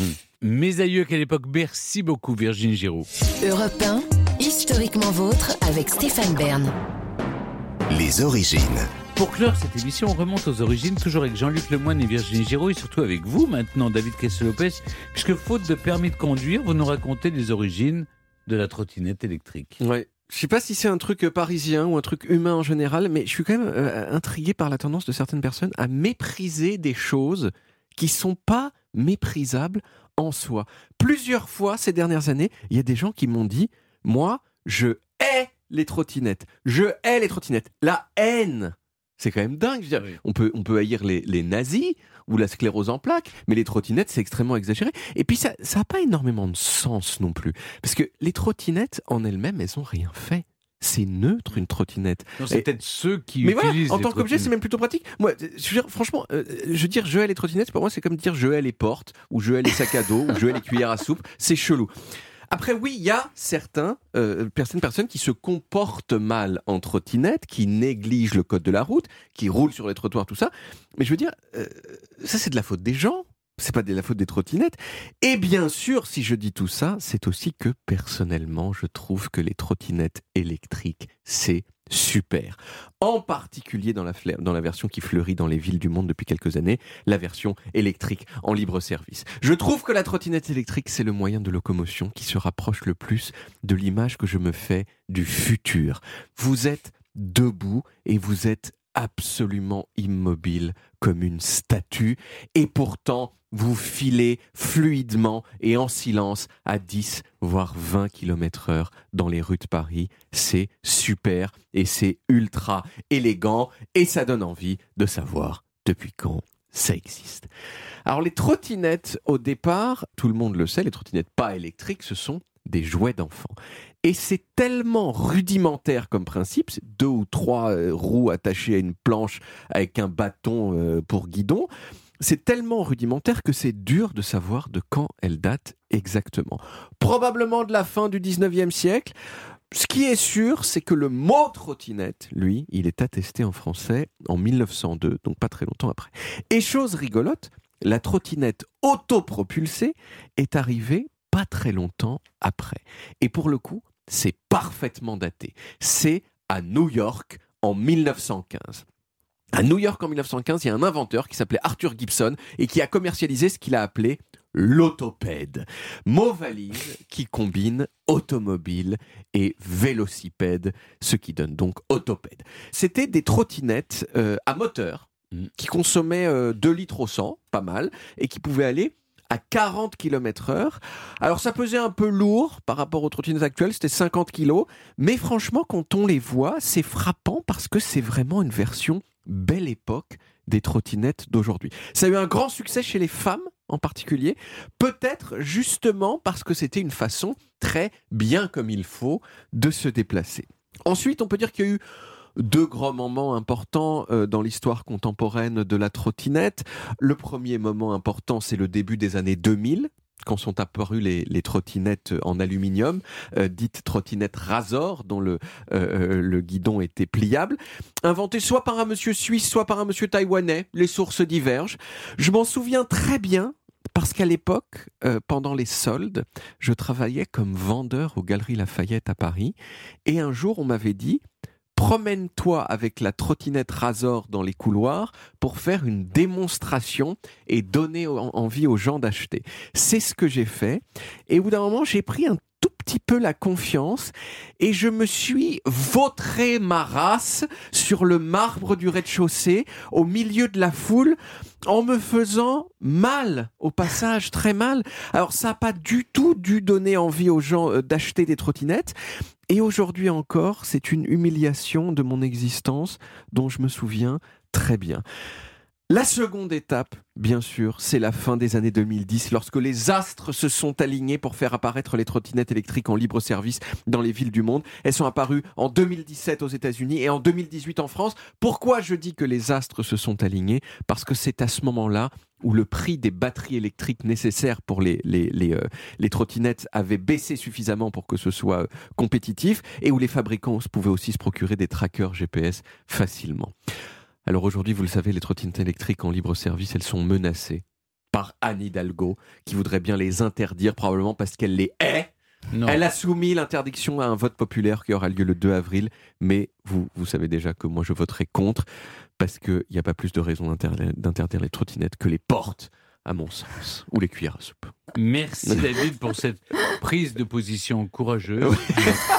Mes aïeux, quelle époque Merci beaucoup, Virginie Giroud. Europe 1, historiquement vôtre avec Stéphane Bern. Les origines. Pour clore cette émission, on remonte aux origines, toujours avec Jean-Luc Lemoyne et Virginie Giraud, et surtout avec vous maintenant, David Kessel-Lopez, puisque faute de permis de conduire, vous nous racontez les origines de la trottinette électrique. Ouais. Je sais pas si c'est un truc euh, parisien ou un truc humain en général, mais je suis quand même euh, intrigué par la tendance de certaines personnes à mépriser des choses qui sont pas méprisables en soi. Plusieurs fois ces dernières années, il y a des gens qui m'ont dit, moi, je hais les trottinettes. Je hais les trottinettes. La haine c'est quand même dingue. Je veux dire, on, peut, on peut haïr les, les nazis ou la sclérose en plaques, mais les trottinettes, c'est extrêmement exagéré. Et puis, ça n'a pas énormément de sens non plus. Parce que les trottinettes, en elles-mêmes, elles n'ont rien fait. C'est neutre une trottinette. C'est peut-être ceux qui mais utilisent voilà, en tant qu'objet, c'est même plutôt pratique. Moi, euh, je veux dire, franchement, euh, je veux dire, je hais les trottinettes, pour moi, c'est comme dire je hais les portes, ou je hais les sacs à dos, ou je hais les cuillères à soupe. C'est chelou. Après, oui, il y a certains, euh, certaines personnes qui se comportent mal en trottinette, qui négligent le code de la route, qui roulent sur les trottoirs, tout ça. Mais je veux dire, euh, ça, c'est de la faute des gens. C'est pas de la faute des trottinettes. Et bien sûr, si je dis tout ça, c'est aussi que personnellement, je trouve que les trottinettes électriques, c'est super. En particulier dans la, dans la version qui fleurit dans les villes du monde depuis quelques années, la version électrique en libre service. Je trouve que la trottinette électrique, c'est le moyen de locomotion qui se rapproche le plus de l'image que je me fais du futur. Vous êtes debout et vous êtes absolument immobile comme une statue et pourtant vous filez fluidement et en silence à 10 voire 20 km heure dans les rues de Paris. C'est super et c'est ultra élégant et ça donne envie de savoir depuis quand ça existe. Alors les trottinettes, au départ, tout le monde le sait, les trottinettes pas électriques, ce sont des jouets d'enfants. Et c'est tellement rudimentaire comme principe, deux ou trois euh, roues attachées à une planche avec un bâton euh, pour guidon. C'est tellement rudimentaire que c'est dur de savoir de quand elles datent exactement. Probablement de la fin du 19e siècle. Ce qui est sûr, c'est que le mot trottinette, lui, il est attesté en français en 1902, donc pas très longtemps après. Et chose rigolote, la trottinette autopropulsée est arrivée pas très longtemps après. Et pour le coup, c'est parfaitement daté. C'est à New York en 1915. À New York en 1915, il y a un inventeur qui s'appelait Arthur Gibson et qui a commercialisé ce qu'il a appelé l'autopède. Mot valise qui combine automobile et vélocipède, ce qui donne donc autopède. C'était des trottinettes euh, à moteur qui consommaient euh, 2 litres au 100, pas mal, et qui pouvaient aller à 40 km heure. Alors ça pesait un peu lourd par rapport aux trottinettes actuelles, c'était 50 kg, mais franchement quand on les voit, c'est frappant parce que c'est vraiment une version belle époque des trottinettes d'aujourd'hui. Ça a eu un grand succès chez les femmes en particulier, peut-être justement parce que c'était une façon très bien comme il faut de se déplacer. Ensuite, on peut dire qu'il y a eu deux grands moments importants euh, dans l'histoire contemporaine de la trottinette. Le premier moment important, c'est le début des années 2000 quand sont apparues les, trottinettes en aluminium, euh, dites trottinettes Razor, dont le, euh, le guidon était pliable, inventées soit par un monsieur suisse, soit par un monsieur taïwanais. Les sources divergent. Je m'en souviens très bien parce qu'à l'époque, pendant les soldes, je travaillais comme vendeur aux Galeries Lafayette à Paris. Et un jour, on m'avait dit promène-toi avec la trottinette Razor dans les couloirs pour faire une démonstration et donner en- envie aux gens d'acheter. C'est ce que j'ai fait. Et au bout d'un moment, j'ai pris un tout petit peu la confiance et je me suis vautré ma race sur le marbre du rez-de-chaussée au milieu de la foule en me faisant mal, au passage très mal. Alors ça n'a pas du tout dû donner envie aux gens euh, d'acheter des trottinettes. Et aujourd'hui encore, c'est une humiliation de mon existence dont je me souviens très bien. La seconde étape, bien sûr, c'est la fin des années 2010, lorsque les astres se sont alignés pour faire apparaître les trottinettes électriques en libre service dans les villes du monde. Elles sont apparues en 2017 aux États-Unis et en 2018 en France. Pourquoi je dis que les astres se sont alignés? Parce que c'est à ce moment-là où le prix des batteries électriques nécessaires pour les, euh, trottinettes avait baissé suffisamment pour que ce soit euh, compétitif et où les fabricants pouvaient aussi se procurer des trackers GPS facilement. Alors aujourd'hui, vous le savez, les trottinettes électriques en libre service, elles sont menacées par Anne Hidalgo, qui voudrait bien les interdire, probablement parce qu'elle les hait. Non. Elle a soumis l'interdiction à un vote populaire qui aura lieu le 2 avril, mais vous, vous savez déjà que moi je voterai contre, parce qu'il n'y a pas plus de raison d'inter- d'interdire les trottinettes que les portes, à mon sens, ou les cuillères à soupe. Merci David pour cette prise de position courageuse.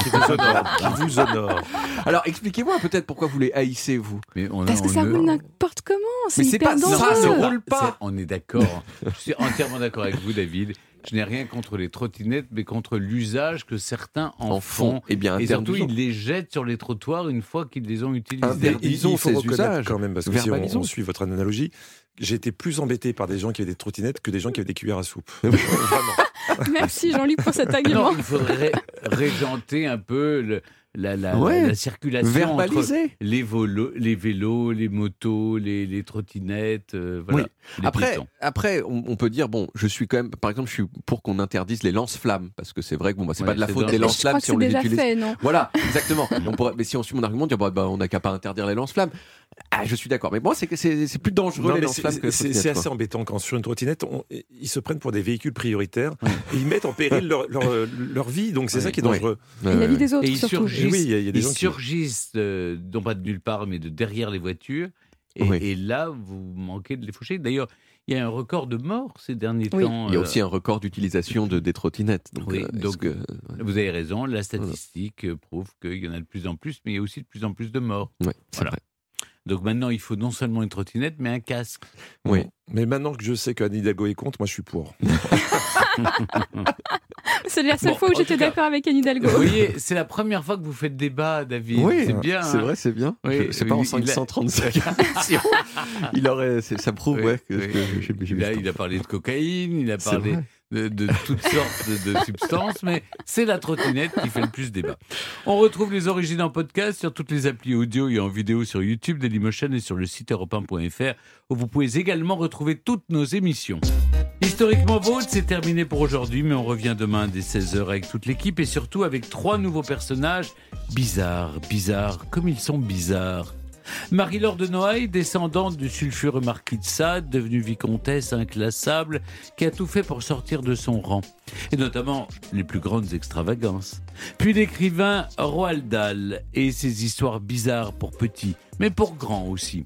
Qui vous honore, qui vous honore. Alors expliquez-moi peut-être pourquoi vous les haïssez, vous. Mais on, Parce que ça roule n'importe comment, c'est Mais c'est hyper pas ça, dangereux. ça roule pas. On est d'accord. Je suis entièrement d'accord avec vous, David. Je n'ai rien contre les trottinettes, mais contre l'usage que certains en, En font. Eh bien, et surtout, ils les jettent sur les trottoirs une fois qu'ils les ont utilisés. Interdisons il faut reconnaître quand même, parce que si on, on suit votre analogie, j'ai été plus embêté par des gens qui avaient des trottinettes que des gens qui avaient des cuillères à soupe. Vraiment. Merci Jean-Luc pour cet Non, argument. il faudrait régenter un peu le- la, la- Ouais. la circulation entre les, volo- les vélos, les motos, les, les trottinettes, euh, voilà. Oui. les Après, après on, on peut dire, bon, je suis quand même, par exemple, je suis pour qu'on interdise les lance-flammes, parce que c'est vrai que bon, bah, c'est Ouais, pas de la faute des lance-flammes si on les déjà utilise. fait, non Voilà, exactement. On pourrait- mais si on suit mon argument, dire, bah, bah, on n'a qu'à pas interdire les lance-flammes. Ah, je suis d'accord. Mais moi, c'est que c'est plus dangereux Non, les lance-flammes c'est- que les c'est assez embêtant quand sur une trottinette, on- ils se prennent pour des véhicules prioritaires et ils mettent en péril leur, leur, leur vie. Donc c'est Ouais. ça qui est dangereux. Et la vie des autres surtout. Surgissent, Oui, il y a- y a des ils gens qui- surgissent euh, non pas de nulle part, mais de derrière les voitures. Et, Oui. et là, vous manquez de les faucher. D'ailleurs, il y a un record de morts ces derniers Oui. temps. Il y a euh, aussi un record d'utilisation de, des trottinettes. Donc, Oui, euh, est-ce donc, que- Vous avez raison, la statistique euh, prouve qu'il y en a de plus en plus, mais il y a aussi de plus en plus de morts. C'est Voilà. vrai. Donc maintenant, il faut non seulement une trottinette, mais un casque. Oui. Mais maintenant que je sais qu'Anne Hidalgo est contre, moi je suis pour. C'est la seule Bon, fois où j'étais d'accord avec Anne Hidalgo. Vous voyez, c'est la première fois que vous faites débat, David. Oui, c'est bien. C'est hein. vrai, c'est bien. Oui, c'est pas en oui, il a- 535 émissions. Il aurait, ça prouve, Oui, ouais, que, oui. que j'ai il, a, il parlé de cocaïne, il a parlé vrai. De, toutes sortes de, substances, mais c'est la trottinette qui fait le plus débat. On retrouve les origines en podcast sur toutes les applis audio et en vidéo sur YouTube, Dailymotion et sur le site europe1.fr où vous pouvez également retrouver toutes nos émissions. Historiquement Vôtre, c'est terminé pour aujourd'hui, mais on revient demain dès 16h avec toute l'équipe et surtout avec trois nouveaux personnages bizarres, bizarres, comme ils sont bizarres. Marie-Laure de Noailles, descendante du sulfureux marquis de Sade, devenue vicomtesse inclassable, qui a tout fait pour sortir de son rang, et notamment les plus grandes extravagances. Puis l'écrivain Roald Dahl et ses histoires bizarres pour petits, mais pour grands aussi.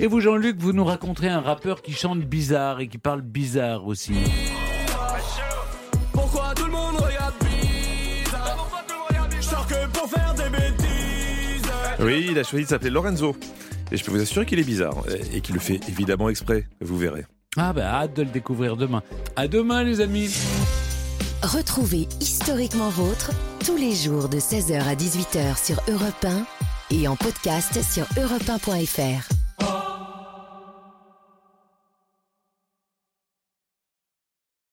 Et vous, Jean-Luc, vous nous raconterez un rappeur qui chante bizarre et qui parle bizarre aussi. Oui, il a choisi de s'appeler Lorenzo. Et je peux vous assurer qu'il est bizarre. Et qu'il le fait évidemment exprès. Vous verrez. Ah ben, hâte de le découvrir demain. À demain, les amis Retrouvez Historiquement Vôtre tous les jours de 16h à 18h sur Europe 1 et en podcast sur europe1.fr.